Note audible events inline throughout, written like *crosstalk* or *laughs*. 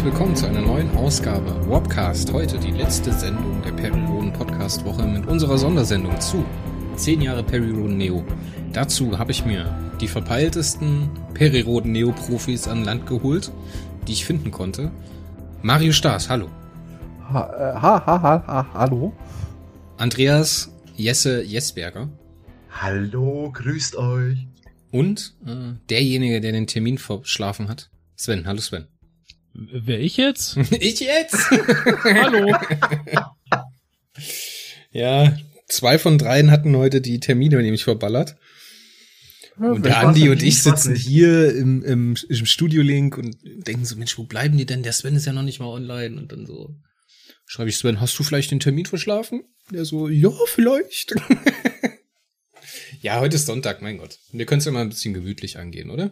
herzlich willkommen zu einer neuen Ausgabe Wobcast. Heute die letzte Sendung der Perry Roden Podcast Woche mit unserer Sondersendung zu 10 Jahre Perry Roden Neo. Dazu habe ich mir die verpeiltesten Perry Roden Neo Profis an Land geholt, die ich finden konnte. Mario Staas, hallo. Ha, äh, ha, ha, ha, ha, hallo. Andreas Jesse Jesberger. Hallo, grüßt euch. Und äh, derjenige, der den Termin verschlafen hat, Sven. Hallo Sven. Wer ich jetzt? *laughs* ich jetzt? *laughs* Hallo. ja, zwei von dreien hatten heute die Termine nämlich verballert. Und der Ich Andi und ich sitzen nicht. hier im, im, im Studio-Link und denken so, Mensch, wo bleiben die denn? Der Sven ist ja noch nicht mal online. Und dann so schreibe ich Sven, hast du vielleicht den Termin verschlafen? Der so, ja, vielleicht. *laughs* ja, heute ist Sonntag, mein Gott. Wir können es ja mal ein bisschen gemütlich angehen, oder?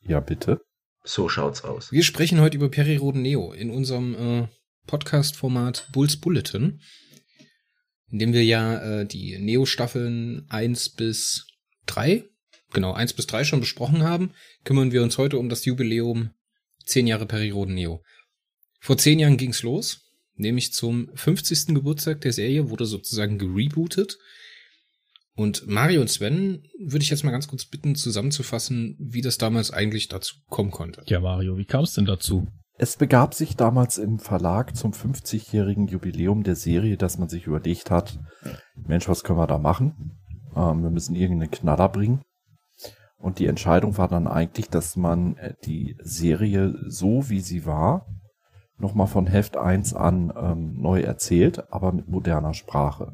Ja, bitte. So schaut's aus. Wir sprechen heute über Periroden Neo in unserem äh, Podcast-Format Bulls Bulletin, in dem wir ja äh, die Neo-Staffeln 1 bis 3, genau, 1 bis 3 schon besprochen haben, kümmern wir uns heute um das Jubiläum 10 Jahre Periroden Neo. Vor 10 Jahren ging's los, nämlich zum 50. Geburtstag der Serie wurde sozusagen gerebootet. Und Mario und Sven würde ich jetzt mal ganz kurz bitten, zusammenzufassen, wie das damals eigentlich dazu kommen konnte. Ja, Mario, wie kam es denn dazu? Es begab sich damals im Verlag zum 50-jährigen Jubiläum der Serie, dass man sich überlegt hat, Mensch, was können wir da machen? Ähm, wir müssen irgendeinen Knaller bringen. Und die Entscheidung war dann eigentlich, dass man äh, die Serie so, wie sie war, nochmal von Heft 1 an ähm, neu erzählt, aber mit moderner Sprache.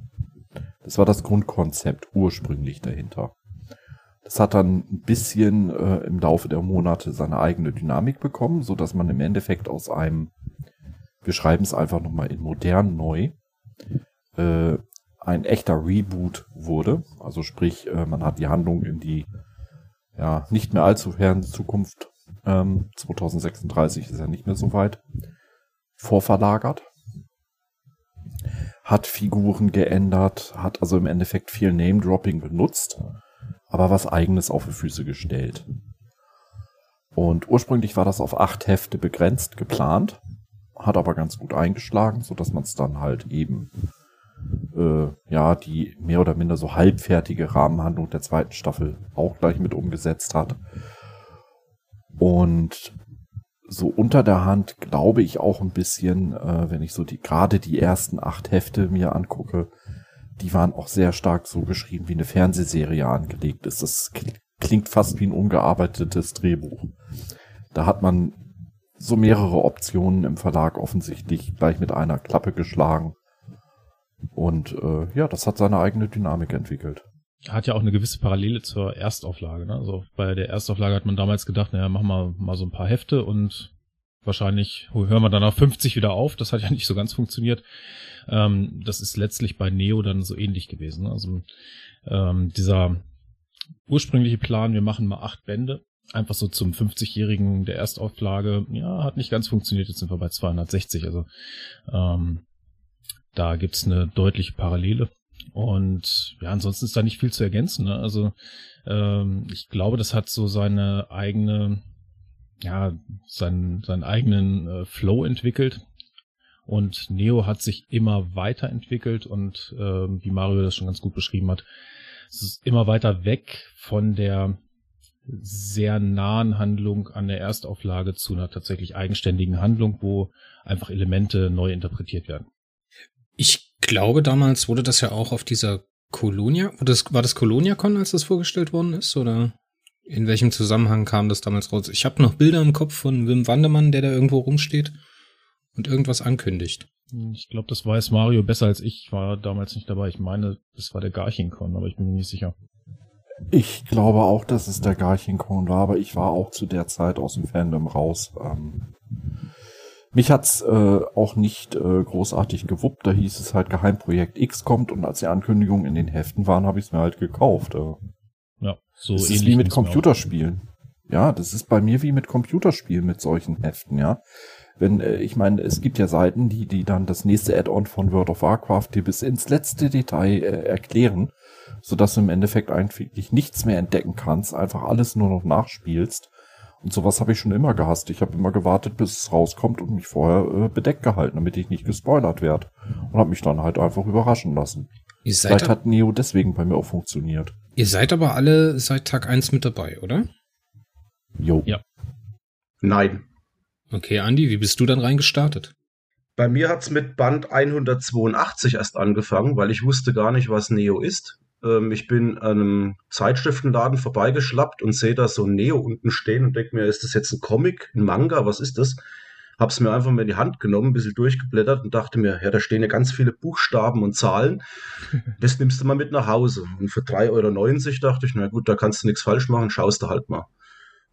Das war das Grundkonzept ursprünglich dahinter. Das hat dann ein bisschen äh, im Laufe der Monate seine eigene Dynamik bekommen, so dass man im Endeffekt aus einem, wir schreiben es einfach nochmal in modern neu, äh, ein echter Reboot wurde. Also sprich, äh, man hat die Handlung in die ja nicht mehr allzu ferne Zukunft, ähm, 2036 ist ja nicht mehr so weit, vorverlagert. Hat Figuren geändert, hat also im Endeffekt viel Name-Dropping benutzt aber was eigenes auf die Füße gestellt. Und ursprünglich war das auf acht Hefte begrenzt geplant, hat aber ganz gut eingeschlagen, so dass man es dann halt eben äh, ja die mehr oder minder so halbfertige Rahmenhandlung der zweiten Staffel auch gleich mit umgesetzt hat. Und so unter der Hand glaube ich auch ein bisschen, äh, wenn ich so die gerade die ersten acht Hefte mir angucke, die waren auch sehr stark so geschrieben, wie eine Fernsehserie angelegt ist. Das kl- klingt fast wie ein ungearbeitetes Drehbuch. Da hat man so mehrere Optionen im Verlag offensichtlich gleich mit einer Klappe geschlagen. Und äh, ja, das hat seine eigene Dynamik entwickelt. Hat ja auch eine gewisse Parallele zur Erstauflage. Ne? Also bei der Erstauflage hat man damals gedacht, naja, machen wir mal so ein paar Hefte und wahrscheinlich hören wir dann auf 50 wieder auf. Das hat ja nicht so ganz funktioniert. Ähm, das ist letztlich bei Neo dann so ähnlich gewesen. Ne? Also ähm, dieser ursprüngliche Plan, wir machen mal acht Bände, einfach so zum 50-jährigen der Erstauflage, ja, hat nicht ganz funktioniert. Jetzt sind wir bei 260. Also ähm, da gibt's eine deutliche Parallele. Und ja, ansonsten ist da nicht viel zu ergänzen. Ne? Also ähm, ich glaube, das hat so seine eigene, ja, seinen, seinen eigenen äh, Flow entwickelt. Und Neo hat sich immer weiterentwickelt und ähm, wie Mario das schon ganz gut beschrieben hat, es ist immer weiter weg von der sehr nahen Handlung an der Erstauflage zu einer tatsächlich eigenständigen Handlung, wo einfach Elemente neu interpretiert werden. Ich glaube, damals wurde das ja auch auf dieser Colonia, war das, war das ColoniaCon, als das vorgestellt worden ist, oder in welchem Zusammenhang kam das damals raus? Ich habe noch Bilder im Kopf von Wim Wandermann, der da irgendwo rumsteht und irgendwas ankündigt. Ich glaube, das weiß Mario besser als ich. Ich war damals nicht dabei. Ich meine, das war der Garchinkon, aber ich bin mir nicht sicher. Ich glaube auch, dass es der Garchinkon war, aber ich war auch zu der Zeit aus dem Fandom raus. Ähm, mich hat's äh, auch nicht äh, großartig gewuppt. Da hieß es halt Geheimprojekt X kommt und als die Ankündigungen in den Heften waren, habe ich es mir halt gekauft. Äh. Ja, so das ist wie mit. Computerspielen. Ja, das ist bei mir wie mit Computerspielen mit solchen Heften, ja. Wenn, äh, ich meine, es gibt ja Seiten, die, die dann das nächste Add-on von World of Warcraft dir bis ins letzte Detail äh, erklären, sodass du im Endeffekt eigentlich nichts mehr entdecken kannst, einfach alles nur noch nachspielst Und sowas habe ich schon immer gehasst. Ich habe immer gewartet, bis es rauskommt und mich vorher äh, bedeckt gehalten, damit ich nicht gespoilert werde. Und habe mich dann halt einfach überraschen lassen. Ihr seid, Vielleicht hat Neo deswegen bei mir auch funktioniert. ihr seid aber alle seit Tag eins mit dabei, oder? Jo. Ja. Nein. Okay, Andi, wie bist du dann reingestartet? Bei mir hat's mit Band 182 erst angefangen, weil ich wusste gar nicht, was Neo ist. Ähm, ich bin an einem Zeitschriftenladen vorbeigeschlappt und sehe da so ein Neo unten stehen und denke mir, ist das jetzt ein Comic, ein Manga, was ist das? Hab's mir einfach mal in die Hand genommen, ein bisschen durchgeblättert und dachte mir, ja, da stehen ja ganz viele Buchstaben und Zahlen. *laughs* Das nimmst du mal mit nach Hause. Und für 3,90 Euro dachte ich, na gut, da kannst du nichts falsch machen, schaust du halt mal.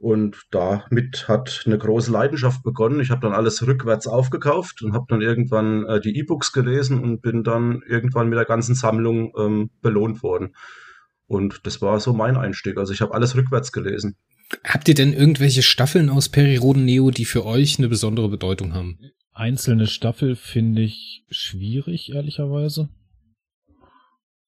Und damit hat eine große Leidenschaft begonnen. Ich habe dann alles rückwärts aufgekauft und habe dann irgendwann äh, die E-Books gelesen und bin dann irgendwann mit der ganzen Sammlung ähm, belohnt worden. Und das war so mein Einstieg. Also ich habe alles rückwärts gelesen. Habt ihr denn irgendwelche Staffeln aus Periroden Neo, die für euch eine besondere Bedeutung haben? Einzelne Staffel finde ich schwierig, ehrlicherweise.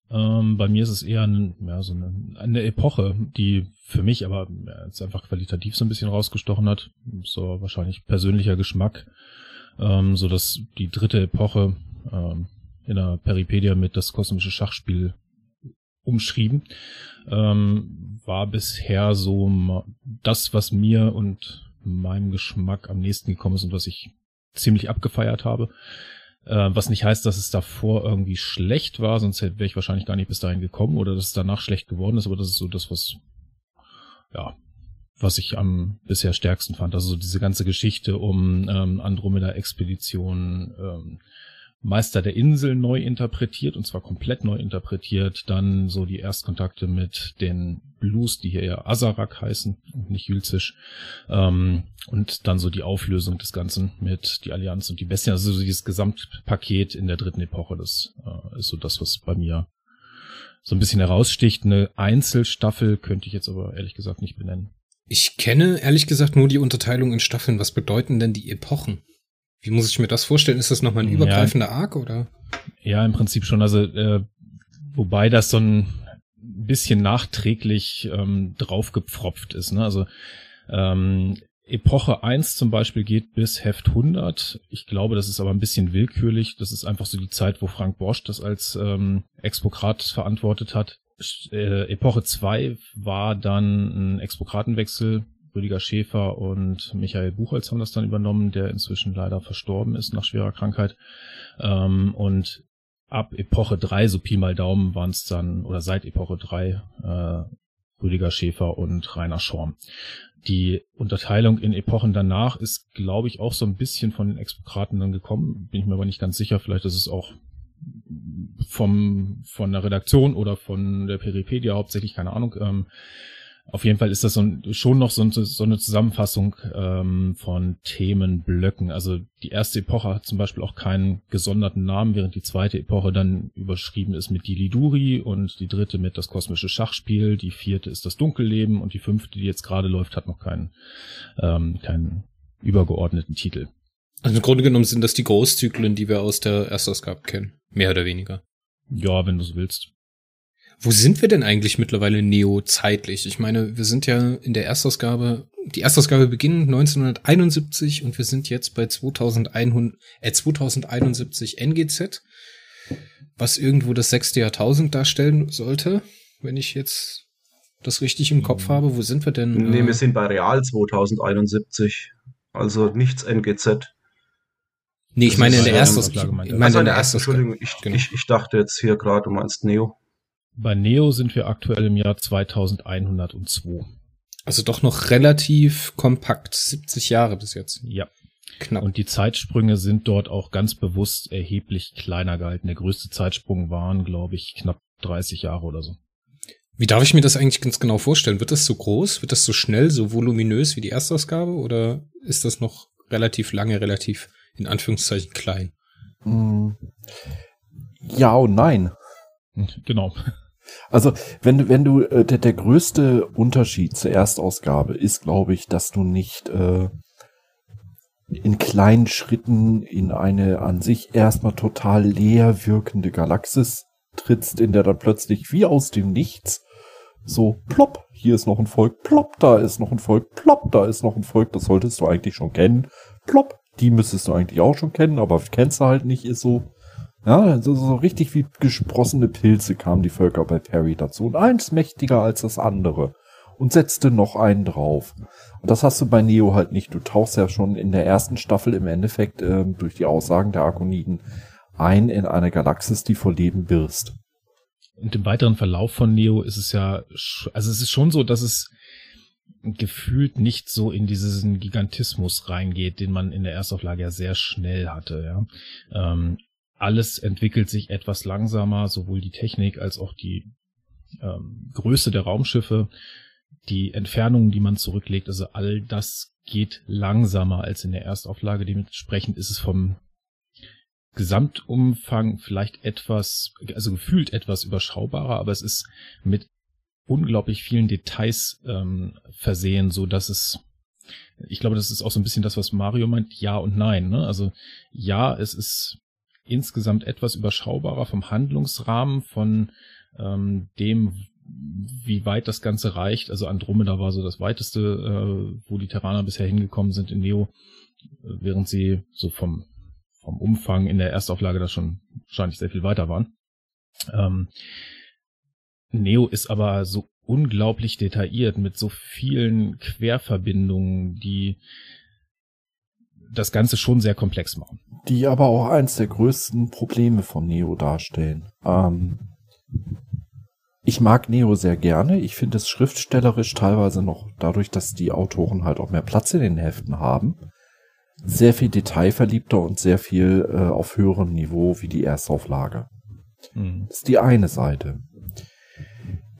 Ähm, bei mir ist es eher ein, ja, so eine, eine Epoche, die für mich aber ja, jetzt einfach qualitativ so ein bisschen rausgestochen hat. So wahrscheinlich persönlicher Geschmack. Ähm, so dass die dritte Epoche ähm, in der Peripedia mit das kosmische Schachspiel umschrieben, ähm, war bisher so das, was mir und meinem Geschmack am nächsten gekommen ist und was ich ziemlich abgefeiert habe. Äh, was nicht heißt, dass es davor irgendwie schlecht war, sonst wäre ich wahrscheinlich gar nicht bis dahin gekommen oder dass es danach schlecht geworden ist, aber das ist so das, was, ja, was ich am bisher stärksten fand. Also so diese ganze Geschichte um ähm, Andromeda-Expedition, ähm, Meister der Insel neu interpretiert und zwar komplett neu interpretiert. Dann so die Erstkontakte mit den Blues, die hier eher Azarak heißen und nicht Jülzisch. Ähm, und dann so die Auflösung des Ganzen mit die Allianz und die Bestien. Also so dieses Gesamtpaket in der dritten Epoche, das äh, ist so das, was bei mir so ein bisschen heraussticht. Eine Einzelstaffel könnte ich jetzt aber ehrlich gesagt nicht benennen. Ich kenne ehrlich gesagt nur die Unterteilung in Staffeln. Was bedeuten denn die Epochen? Wie muss ich mir das vorstellen? Ist das nochmal ein Ja. übergreifender Arc oder? Ja, im Prinzip schon. Also, äh, wobei das so ein bisschen nachträglich ähm, draufgepfropft ist. Ne? Also, ähm, Epoche 1 zum Beispiel geht bis Heft 100. Ich glaube, das ist aber ein bisschen willkürlich. Das ist einfach so die Zeit, wo Frank Bosch das als ähm, Expokrat verantwortet hat. Äh, Epoche 2 war dann ein Expokratenwechsel. Rüdiger Schäfer und Michael Buchholz haben das dann übernommen, der inzwischen leider verstorben ist nach schwerer Krankheit. Ähm, und ab Epoche 3, so Pi mal Daumen, waren es dann, oder seit Epoche 3, äh, Rüdiger Schäfer und Rainer Schorm. Die Unterteilung in Epochen danach ist, glaube ich, auch so ein bisschen von den Expokraten dann gekommen. Bin ich mir aber nicht ganz sicher. Vielleicht ist es auch vom, von der Redaktion oder von der Peripedia hauptsächlich, keine Ahnung. Ähm, auf jeden Fall ist das so ein, schon noch so, ein, so eine Zusammenfassung ähm, von Themenblöcken. Also die erste Epoche hat zum Beispiel auch keinen gesonderten Namen, während die zweite Epoche dann überschrieben ist mit die Liduri und die dritte mit das kosmische Schachspiel, die vierte ist das Dunkelleben und die fünfte, die jetzt gerade läuft, hat noch keinen, ähm, keinen übergeordneten Titel. Also im Grunde genommen sind das die Großzyklen, die wir aus der Erstausgabe kennen. Mehr oder weniger. Ja, wenn du es willst. Wo sind wir denn eigentlich mittlerweile Neo zeitlich? Ich meine, wir sind ja in der Erstausgabe, die Erstausgabe beginnt 1971 und wir sind jetzt bei 2100, äh, 2071 NGZ, was irgendwo das sechste Jahrtausend darstellen sollte, wenn ich jetzt das richtig im Kopf habe. Wo sind wir denn? Nee, äh, wir sind bei Real 2071. Also nichts NGZ. nee, ich meine in der Erstausgabe. Ich meine in der Erstausgabe. Entschuldigung, ich, Genau. ich, ich dachte jetzt hier gerade, du meinst Neo. Bei Neo sind wir aktuell im Jahr 2102. Also doch noch relativ kompakt. 70 Jahre bis jetzt. Ja. Knapp. Und die Zeitsprünge sind dort auch ganz bewusst erheblich kleiner gehalten. Der größte Zeitsprung waren, glaube ich, knapp 30 Jahre oder so. Wie darf ich mir das eigentlich ganz genau vorstellen? Wird das so groß? Wird das so schnell, so voluminös wie die Erstausgabe? Oder ist das noch relativ lange, relativ in Anführungszeichen klein? Mm. Ja und nein. Genau. Also, wenn, wenn du, äh, der, der größte Unterschied zur Erstausgabe ist, glaube ich, dass du nicht äh, in kleinen Schritten in eine an sich erstmal total leer wirkende Galaxis trittst, in der dann plötzlich wie aus dem Nichts so plopp, hier ist noch ein Volk, plopp, da ist noch ein Volk, plopp, da ist noch ein Volk, das solltest du eigentlich schon kennen, plopp, die müsstest du eigentlich auch schon kennen, aber kennst du halt nicht, ist so. Ja, so, so richtig wie gesprossene Pilze kamen die Völker bei Perry dazu und eins mächtiger als das andere und setzte noch einen drauf. Und das hast du bei Neo halt nicht. Du tauchst ja schon in der ersten Staffel im Endeffekt äh, durch die Aussagen der Arkoniden ein in eine Galaxis, die vor Leben birst. Und im weiteren Verlauf von Neo ist es ja, also es ist schon so, dass es gefühlt nicht so in diesen Gigantismus reingeht, den man in der Erstauflage ja sehr schnell hatte. Ja. Ähm, alles entwickelt sich etwas langsamer, sowohl die Technik als auch die ähm, Größe der Raumschiffe, die Entfernungen, die man zurücklegt, also all das geht langsamer als in der Erstauflage. Dementsprechend ist es vom Gesamtumfang vielleicht etwas, also gefühlt etwas überschaubarer, aber es ist mit unglaublich vielen Details ähm, versehen, so dass es ich glaube, das ist auch so ein bisschen das, was Mario meint, ja und nein. Ne? Also ja, es ist insgesamt etwas überschaubarer vom Handlungsrahmen, von ähm, dem, wie weit das Ganze reicht. Also Andromeda war so das weiteste, äh, wo die Terraner bisher hingekommen sind in Neo, während sie so vom, vom Umfang in der Erstauflage da schon wahrscheinlich sehr viel weiter waren. Ähm, Neo ist aber so unglaublich detailliert mit so vielen Querverbindungen, die das Ganze schon sehr komplex machen. Die aber auch eins der größten Probleme von Neo darstellen. Ähm, ich mag Neo sehr gerne. Ich finde es schriftstellerisch teilweise noch dadurch, dass die Autoren halt auch mehr Platz in den Heften haben. Sehr viel detailverliebter und sehr viel äh, auf höherem Niveau wie die Erstauflage. Mhm. Das ist die eine Seite.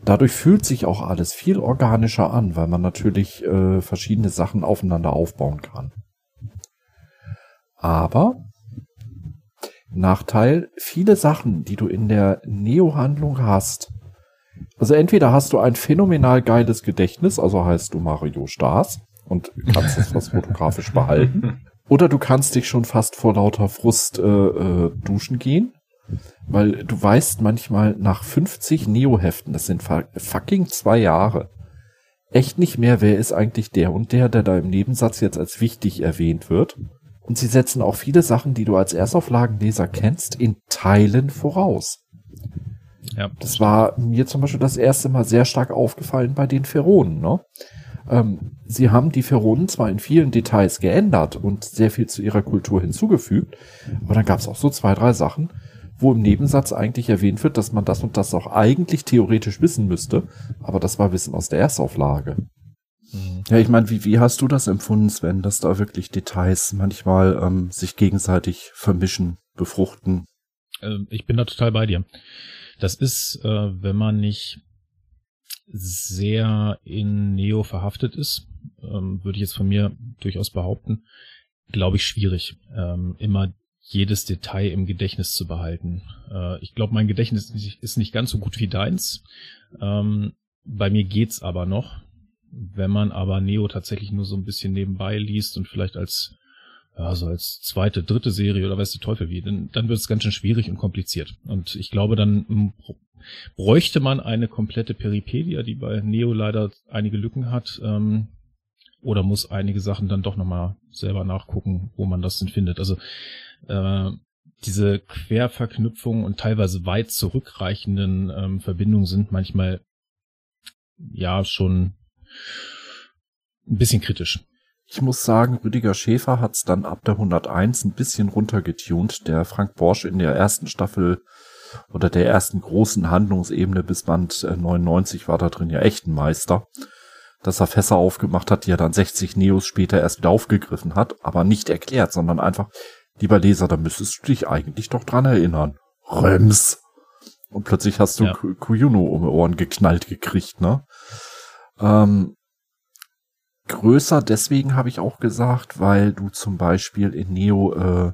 Dadurch fühlt sich auch alles viel organischer an, weil man natürlich äh, verschiedene Sachen aufeinander aufbauen kann. Aber Nachteil, viele Sachen, die du in der Neo-Handlung hast, also entweder hast du ein phänomenal geiles Gedächtnis, also heißt du Mario Stars und kannst es was fotografisch behalten, *laughs* oder du kannst dich schon fast vor lauter Frust äh, äh, duschen gehen, weil du weißt manchmal nach 50 Neo-Heften, das sind fucking zwei Jahre, echt nicht mehr, wer ist eigentlich der und der, der da im Nebensatz jetzt als wichtig erwähnt wird. Und sie setzen auch viele Sachen, die du als Erstauflagenleser kennst, in Teilen voraus. Ja. Das war mir zum Beispiel das erste Mal sehr stark aufgefallen bei den Feronen. Ne? Ähm, sie haben die Feronen zwar in vielen Details geändert und sehr viel zu ihrer Kultur hinzugefügt, aber dann gab es auch so zwei, drei Sachen, wo im Nebensatz eigentlich erwähnt wird, dass man das und das auch eigentlich theoretisch wissen müsste, aber das war Wissen aus der Erstauflage. Mhm. Ja, ich meine, wie, wie hast du das empfunden, Sven, dass da wirklich Details manchmal ähm, sich gegenseitig vermischen, befruchten? Ähm, ich bin da total bei dir. Das ist, äh, wenn man nicht sehr in Neo verhaftet ist, ähm, würde ich jetzt von mir durchaus behaupten, glaube ich, schwierig, ähm, immer jedes Detail im Gedächtnis zu behalten. Äh, ich glaube, mein Gedächtnis ist nicht ganz so gut wie deins. Ähm, bei mir geht's aber noch. Wenn man aber Neo tatsächlich nur so ein bisschen nebenbei liest und vielleicht als ja, so als zweite, dritte Serie oder weißt du Teufel wie, dann, dann wird es ganz schön schwierig und kompliziert. Und ich glaube, dann bräuchte man eine komplette Peripedia, die bei Neo leider einige Lücken hat, ähm, oder muss einige Sachen dann doch nochmal selber nachgucken, wo man das denn findet. Also äh, diese Querverknüpfungen und teilweise weit zurückreichenden ähm, Verbindungen sind manchmal ja schon ein bisschen kritisch. Ich muss sagen, Rüdiger Schäfer hat's dann ab der 101 ein bisschen runtergetunt. Der Frank Borsch in der ersten Staffel oder der ersten großen Handlungsebene bis Band 99 äh, war da drin ja echt ein Meister. Dass er Fässer aufgemacht hat, die er dann 60 Neos später erst wieder aufgegriffen hat, aber nicht erklärt, sondern einfach, lieber Leser, da müsstest du dich eigentlich doch dran erinnern. Rems. Und plötzlich hast du ja. Kuyuno um die Ohren geknallt gekriegt, ne? Ähm, größer deswegen habe ich auch gesagt, weil du zum Beispiel in Neo äh,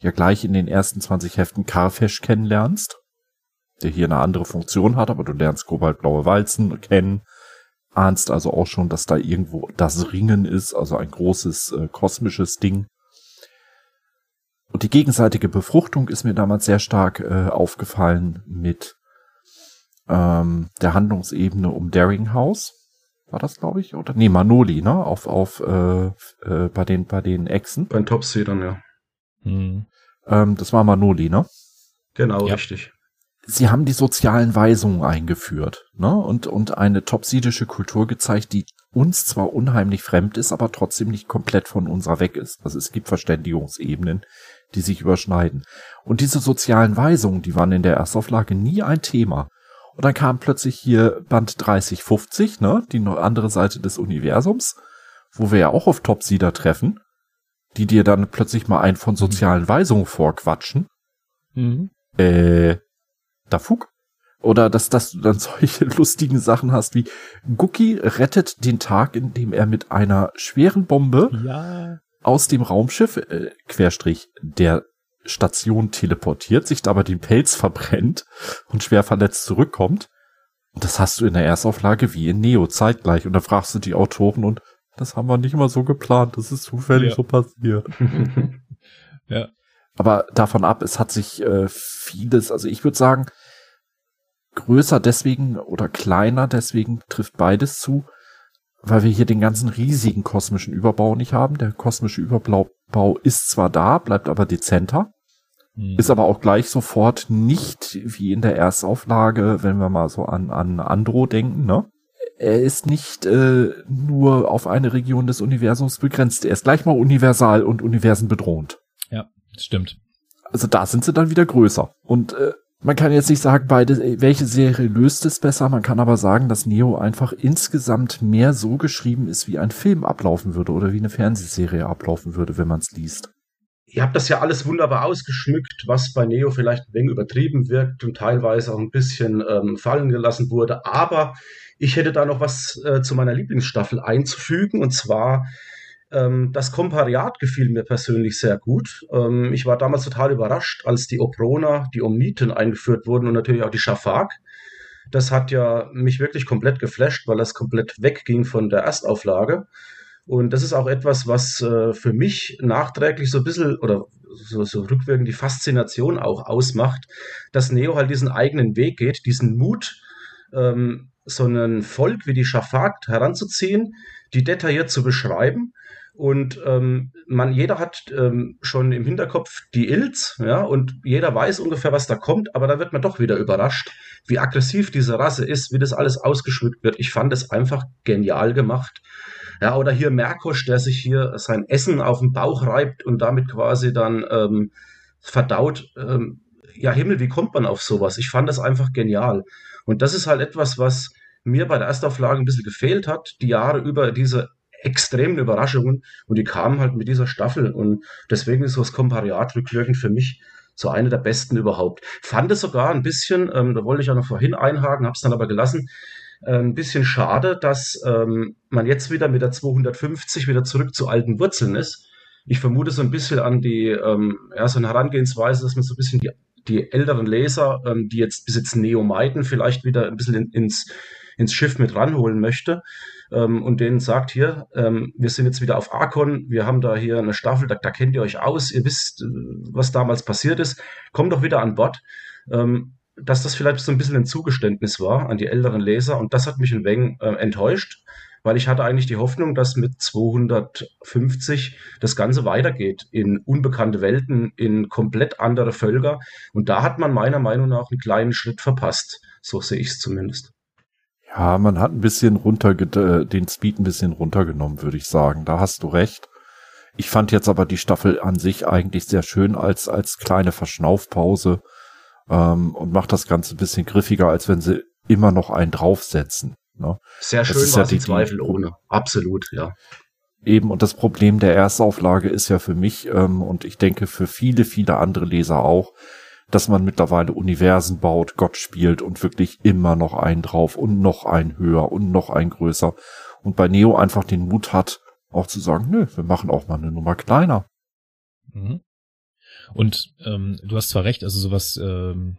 ja gleich in den ersten 20 Heften Carfesh kennenlernst, der hier eine andere Funktion hat, aber du lernst kobaltblaue Walzen kennen, ahnst also auch schon, dass da irgendwo das Ringen ist, also ein großes äh, kosmisches Ding. Und die gegenseitige Befruchtung ist mir damals sehr stark äh, aufgefallen mit ähm, der Handlungsebene um Daring House. War das, glaube ich? Oder? Nee, Manoli, ne? Auf, auf, äh, äh, bei den, bei den Echsen. Bei den Topseedern, ja. Hm. Ähm, das war Manoli, ne? Genau, ja. richtig. Sie haben die sozialen Weisungen eingeführt, ne? Und, und eine topsidische Kultur gezeigt, die uns zwar unheimlich fremd ist, aber trotzdem nicht komplett von unserer weg ist. Also es gibt Verständigungsebenen, die sich überschneiden. Und diese sozialen Weisungen, die waren in der Erstauflage nie ein Thema. Und dann kam plötzlich hier Band 3050, ne, die andere Seite des Universums, wo wir ja auch auf Topsieder treffen, die dir dann plötzlich mal ein von sozialen Weisungen vorquatschen. Mhm. Äh, da Fug. Oder dass, dass du dann *laughs* solche lustigen Sachen hast wie Guki rettet den Tag, indem er mit einer schweren Bombe ja. aus dem Raumschiff, äh, Querstrich, der Station teleportiert, sich dabei den Pelz verbrennt und schwer verletzt zurückkommt. Und das hast du in der Erstauflage wie in Neo zeitgleich. Und da fragst du die Autoren und das haben wir nicht mal so geplant. Das ist zufällig ja. so passiert. *laughs* ja. Aber davon ab, es hat sich äh, vieles, also ich würde sagen, größer deswegen oder kleiner deswegen trifft beides zu, weil wir hier den ganzen riesigen kosmischen Überbau nicht haben. Der kosmische Überbau ist zwar da, bleibt aber dezenter, hm. ist aber auch gleich sofort nicht wie in der Erstauflage, wenn wir mal so an, an Andro denken, ne? Er ist nicht äh, nur auf eine Region des Universums begrenzt. Er ist gleich mal universal und Universen bedrohend. Ja, stimmt. Also da sind sie dann wieder größer. Und äh, man kann jetzt nicht sagen, beide, welche Serie löst es besser. Man kann aber sagen, dass Neo einfach insgesamt mehr so geschrieben ist, wie ein Film ablaufen würde oder wie eine Fernsehserie ablaufen würde, wenn man es liest. Ihr habt das ja alles wunderbar ausgeschmückt, was bei Neo vielleicht ein wenig übertrieben wirkt und teilweise auch ein bisschen ähm, fallen gelassen wurde. Aber ich hätte da noch was äh, zu meiner Lieblingsstaffel einzufügen. Und zwar das Kompariat gefiel mir persönlich sehr gut. Ähm, ich war damals total überrascht, als die Oprona, die Omniten eingeführt wurden und natürlich auch die Schafak. Das hat ja mich wirklich komplett geflasht, weil das komplett wegging von der Erstauflage. Und das ist auch etwas, was äh, für mich nachträglich so ein bisschen oder so, so rückwirkend die Faszination auch ausmacht, dass Neo halt diesen eigenen Weg geht, diesen Mut, ähm, so ein Volk wie die Schafak heranzuziehen, die detailliert zu beschreiben und ähm, man, jeder hat ähm, schon im Hinterkopf die Ilz, ja, und jeder weiß ungefähr, was da kommt, aber da wird man doch wieder überrascht, wie aggressiv diese Rasse ist, wie das alles ausgeschmückt wird. Ich fand es einfach genial gemacht. Ja, oder hier Merkosch, der sich hier sein Essen auf den Bauch reibt und damit quasi dann ähm, verdaut. Ähm, ja, Himmel, wie kommt man auf sowas? Ich fand das einfach genial. Und das ist halt etwas, was mir bei der Erstauflage ein bisschen gefehlt hat, die Jahre über diese extremen Überraschungen und die kamen halt mit dieser Staffel und deswegen ist so das Kompariat rückwirkend für mich so eine der besten überhaupt. Fand es sogar ein bisschen, ähm, da wollte ich auch noch vorhin einhaken, habe es dann aber gelassen, äh, ein bisschen schade, dass ähm, man jetzt wieder mit der 250 wieder zurück zu alten Wurzeln ist. Ich vermute so ein bisschen an die, ähm, ja, so eine Herangehensweise, dass man so ein bisschen die, die älteren Leser, ähm, die jetzt bis jetzt Neo meiden, vielleicht wieder ein bisschen in, ins, ins Schiff mit ranholen möchte ähm, und denen sagt, hier, ähm, wir sind jetzt wieder auf Arkon, wir haben da hier eine Staffel, da, da kennt ihr euch aus, ihr wisst, äh, was damals passiert ist, kommt doch wieder an Bord. Ähm, dass das vielleicht so ein bisschen ein Zugeständnis war an die älteren Leser und das hat mich ein wenig äh, enttäuscht, weil ich hatte eigentlich die Hoffnung, dass mit 250 das Ganze weitergeht in unbekannte Welten, in komplett andere Völker und da hat man meiner Meinung nach einen kleinen Schritt verpasst. So sehe ich es zumindest. Ja, man hat ein bisschen runter, äh, den Speed ein bisschen runtergenommen, würde ich sagen. Da hast du recht. Ich fand jetzt aber die Staffel an sich eigentlich sehr schön als, als kleine Verschnaufpause ähm, und macht das Ganze ein bisschen griffiger, als wenn sie immer noch einen draufsetzen. Ne? Sehr schön war ja die Zweifel ohne. Absolut, ja. Eben, und das Problem der Erstauflage ist ja für mich ähm, und ich denke für viele, viele andere Leser auch, dass man mittlerweile Universen baut, Gott spielt und wirklich immer noch einen drauf und noch einen höher und noch einen größer. Und bei Neo einfach den Mut hat, auch zu sagen, nö, wir machen auch mal eine Nummer kleiner. Mhm. Und ähm, du hast zwar recht, also sowas, ähm,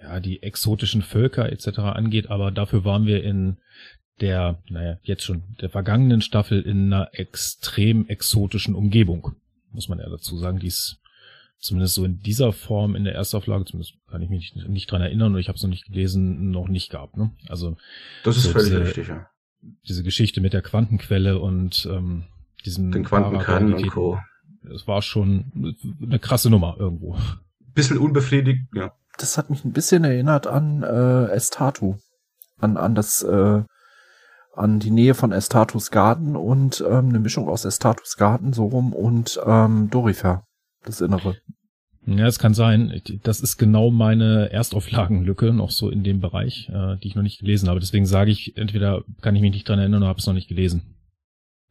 ja, die exotischen Völker etc. angeht, aber dafür waren wir in der, naja, jetzt schon der vergangenen Staffel in einer extrem exotischen Umgebung, muss man ja dazu sagen, die es zumindest so in dieser Form in der Erstauflage, zumindest kann ich mich nicht, nicht dran erinnern und ich habe es noch nicht gelesen, noch nicht gehabt. Ne? Also das ist so völlig diese, richtig, ja. Diese Geschichte mit der Quantenquelle und ähm, diesem Den Quantenkern und Co. Es war schon eine krasse Nummer irgendwo. Bisschen unbefriedigt, ja. Das hat mich ein bisschen erinnert an äh, Estatu. An, an das, äh, an die Nähe von Estatus Garden und ähm, eine Mischung aus Estatus Garden so rum und ähm, Dorifer, das Innere. Ja, es kann sein. Das ist genau meine Erstauflagenlücke noch so in dem Bereich, äh, die ich noch nicht gelesen habe. Deswegen sage ich, entweder kann ich mich nicht dran erinnern oder habe es noch nicht gelesen.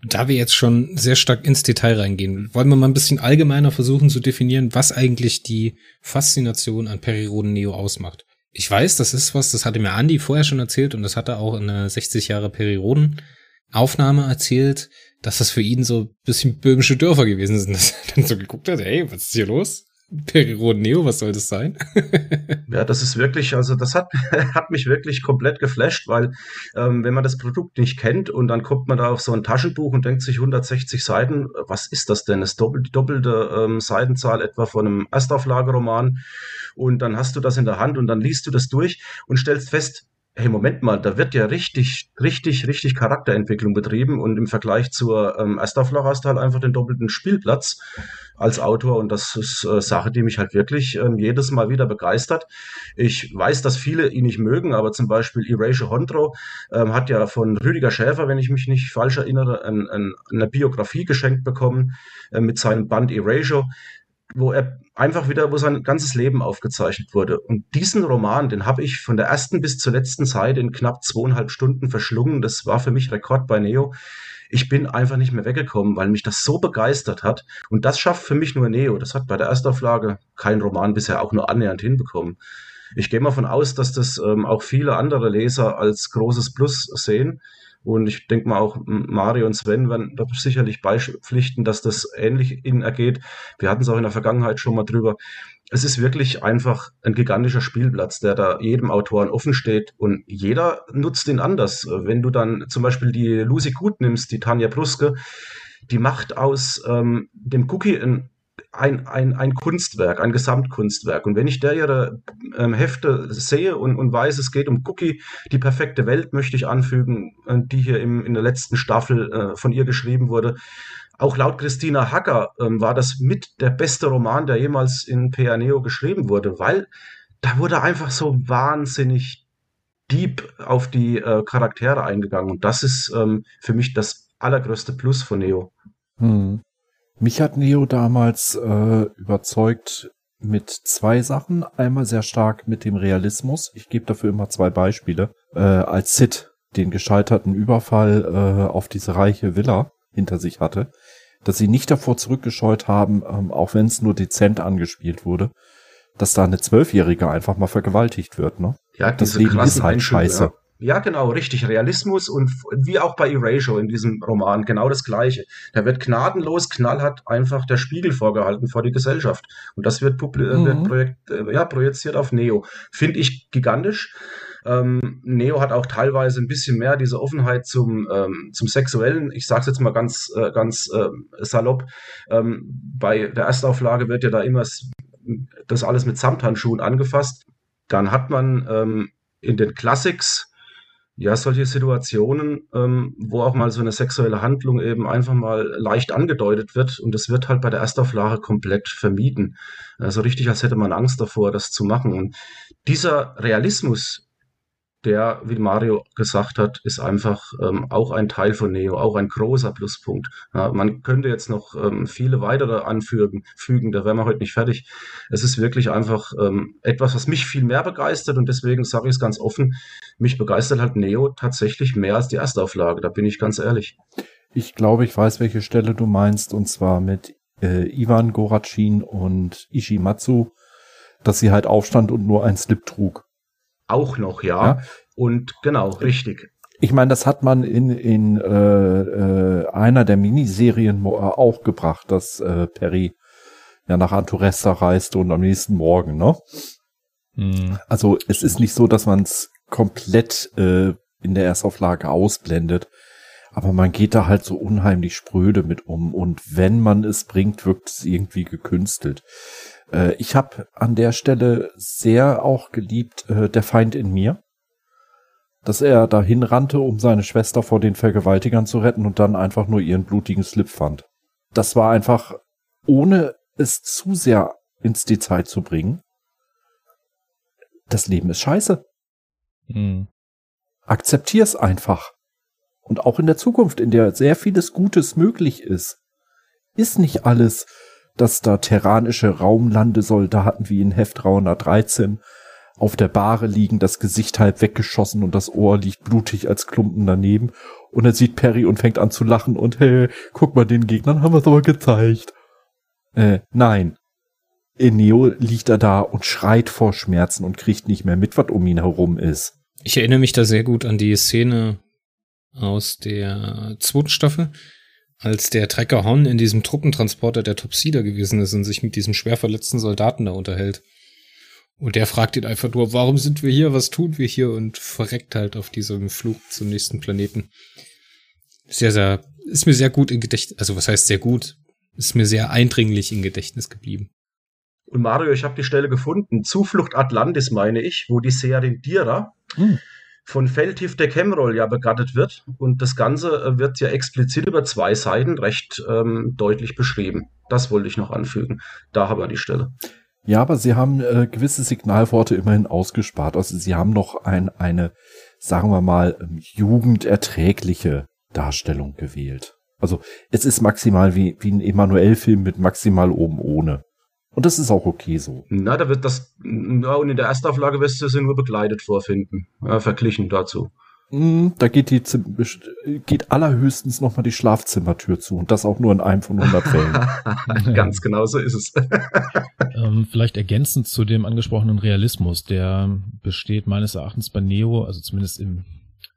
Da wir jetzt schon sehr stark ins Detail reingehen, wollen wir mal ein bisschen allgemeiner versuchen zu definieren, was eigentlich die Faszination an Periroden Neo ausmacht. Ich weiß, das ist was, das hatte mir Andy vorher schon erzählt und das hat er auch in einer 60 Jahre Periroden Aufnahme erzählt, dass das für ihn so ein bisschen böhmische Dörfer gewesen sind, *laughs* dass er dann so geguckt hat, hey, was ist hier los? Periron Neo, was soll das sein? *laughs* ja, das ist wirklich, also das hat, *laughs* hat mich wirklich komplett geflasht, weil ähm, wenn man das Produkt nicht kennt und dann kommt man da auf so ein Taschenbuch und denkt sich 160 Seiten, was ist das denn? Das doppelt, die doppelte ähm, Seitenzahl etwa von einem Erstauflageroman und dann hast du das in der Hand und dann liest du das durch und stellst fest, hey, Moment mal, da wird ja richtig, richtig, richtig Charakterentwicklung betrieben und im Vergleich zur ähm, hast du halt einfach den doppelten Spielplatz als Autor und das ist äh, Sache, die mich halt wirklich ähm, jedes Mal wieder begeistert. Ich weiß, dass viele ihn nicht mögen, aber zum Beispiel Erasure Hondro ähm, hat ja von Rüdiger Schäfer, wenn ich mich nicht falsch erinnere, ein, ein, eine Biografie geschenkt bekommen äh, mit seinem Band Erasure wo er einfach wieder, wo sein ganzes Leben aufgezeichnet wurde. Und diesen Roman, den habe ich von der ersten bis zur letzten Seite in knapp zweieinhalb Stunden verschlungen. Das war für mich Rekord bei Neo. Ich bin einfach nicht mehr weggekommen, weil mich das so begeistert hat. Und das schafft für mich nur Neo. Das hat bei der Erstauflage kein Roman bisher auch nur annähernd hinbekommen. Ich gehe mal von aus, dass das ähm, auch viele andere Leser als großes Plus sehen. Und ich denke mal auch Mario und Sven werden sicherlich beipflichten, dass das ähnlich ihnen ergeht. Wir hatten es auch in der Vergangenheit schon mal drüber. Es ist wirklich einfach ein gigantischer Spielplatz, der da jedem Autoren offen steht und jeder nutzt ihn anders. Wenn du dann zum Beispiel die Lucy Gut nimmst, die Tanja Pruske, die macht aus ähm, dem Cookie ein ein, ein, ein Kunstwerk, ein Gesamtkunstwerk. Und wenn ich der ihre ähm, Hefte sehe und, und weiß, es geht um Cookie, die perfekte Welt möchte ich anfügen, äh, die hier im, in der letzten Staffel äh, von ihr geschrieben wurde. Auch laut Christina Hacker ähm, war das mit der beste Roman, der jemals in PA Neo geschrieben wurde, weil da wurde einfach so wahnsinnig deep auf die äh, Charaktere eingegangen. Und das ist ähm, für mich das allergrößte Plus von Neo. Hm. Mich hat Neo damals äh, überzeugt mit zwei Sachen. Einmal sehr stark mit dem Realismus. Ich gebe dafür immer zwei Beispiele. Äh, als Sid den gescheiterten Überfall äh, auf diese reiche Villa hinter sich hatte, dass sie nicht davor zurückgescheut haben, ähm, auch wenn es nur dezent angespielt wurde, dass da eine Zwölfjährige einfach mal vergewaltigt wird. Ne? Ja, das Leben ist halt scheiße. Ja. Ja, genau, richtig. Realismus und wie auch bei Erasure in diesem Roman, genau das Gleiche. Da wird gnadenlos, knallhart einfach der Spiegel vorgehalten vor die Gesellschaft. Und das wird, äh, mhm. wird projekt, äh, ja, projiziert auf Neo. Finde ich gigantisch. Ähm, Neo hat auch teilweise ein bisschen mehr diese Offenheit zum, ähm, zum Sexuellen. Ich sage es jetzt mal ganz, äh, ganz äh, salopp. Ähm, bei der Erstauflage wird ja da immer das alles mit Samthandschuhen angefasst. Dann hat man ähm, in den Classics ja, solche Situationen, ähm, wo auch mal so eine sexuelle Handlung eben einfach mal leicht angedeutet wird und es wird halt bei der Erstauflage komplett vermieden. Also richtig, als hätte man Angst davor, das zu machen. Und dieser Realismus, der, wie Mario gesagt hat, ist einfach ähm, auch ein Teil von Neo, auch ein großer Pluspunkt. Ja, man könnte jetzt noch ähm, viele weitere anfügen, fügen, da wären wir heute nicht fertig. Es ist wirklich einfach ähm, etwas, was mich viel mehr begeistert und deswegen sage ich es ganz offen, mich begeistert halt Neo tatsächlich mehr als die Erstauflage, da bin ich ganz ehrlich. Ich glaube, ich weiß, welche Stelle du meinst, und zwar mit äh, Ivan Gorachin und Ishimatsu, dass sie halt aufstand und nur ein Slip trug. Auch noch, ja. ja. Und genau, richtig. Ich meine, das hat man in, in äh, äh, einer der Miniserien auch gebracht, dass äh, Perry ja nach Anturesta reiste und am nächsten Morgen, ne? Mhm. Also es ist nicht so, dass man es komplett äh, in der Erstauflage ausblendet, aber man geht da halt so unheimlich spröde mit um und wenn man es bringt, wirkt es irgendwie gekünstelt. Äh, ich habe an der Stelle sehr auch geliebt, äh, der Feind in mir. Dass er dahin rannte, um seine Schwester vor den Vergewaltigern zu retten und dann einfach nur ihren blutigen Slip fand. Das war einfach, ohne es zu sehr ins Detail zu bringen. Das Leben ist scheiße. Hm. Akzeptier's einfach. Und auch in der Zukunft, in der sehr vieles Gutes möglich ist, ist nicht alles, dass da terranische Raumlandesoldaten wie in Heft 313 auf der Bahre liegen, das Gesicht halb weggeschossen und das Ohr liegt blutig als Klumpen daneben. Und er sieht Perry und fängt an zu lachen und hey, guck mal, den Gegnern haben wir es aber gezeigt. Äh, nein. In Neo liegt er da und schreit vor Schmerzen und kriegt nicht mehr mit, was um ihn herum ist. Ich erinnere mich da sehr gut an die Szene aus der zweiten Staffel, als der Trecker Horn in diesem Truppentransporter der Topsider gewesen ist und sich mit diesem schwer verletzten Soldaten da unterhält. Und der fragt ihn einfach nur, warum sind wir hier, was tun wir hier und verreckt halt auf diesem Flug zum nächsten Planeten. Sehr, sehr, ist mir sehr gut in Gedächtnis, also was heißt sehr gut, ist mir sehr eindringlich in Gedächtnis geblieben. Und Mario, ich habe die Stelle gefunden, Zuflucht Atlantis meine ich, wo die Seherin Dira hm von Feldhif der Kemroll ja begattet wird. Und das Ganze äh, wird ja explizit über zwei Seiten recht ähm, deutlich beschrieben. Das wollte ich noch anfügen. Da haben wir die Stelle. Ja, aber sie haben äh, gewisse Signalworte immerhin ausgespart. Also sie haben noch ein, eine, sagen wir mal, ähm, jugenderträgliche Darstellung gewählt. Also es ist maximal wie, wie ein Emanuel-Film mit maximal oben ohne. Und das ist auch okay so. Na, da wird das, na, und in der Erstauflage wirst du sie nur begleitet vorfinden, ja, verglichen dazu. Mm, da geht die geht allerhöchstens nochmal die Schlafzimmertür zu und das auch nur in einem von 100 Fällen. *laughs* Ganz genau so ist es. *laughs* ähm, vielleicht ergänzend zu dem angesprochenen Realismus, der besteht meines Erachtens bei Neo, also zumindest im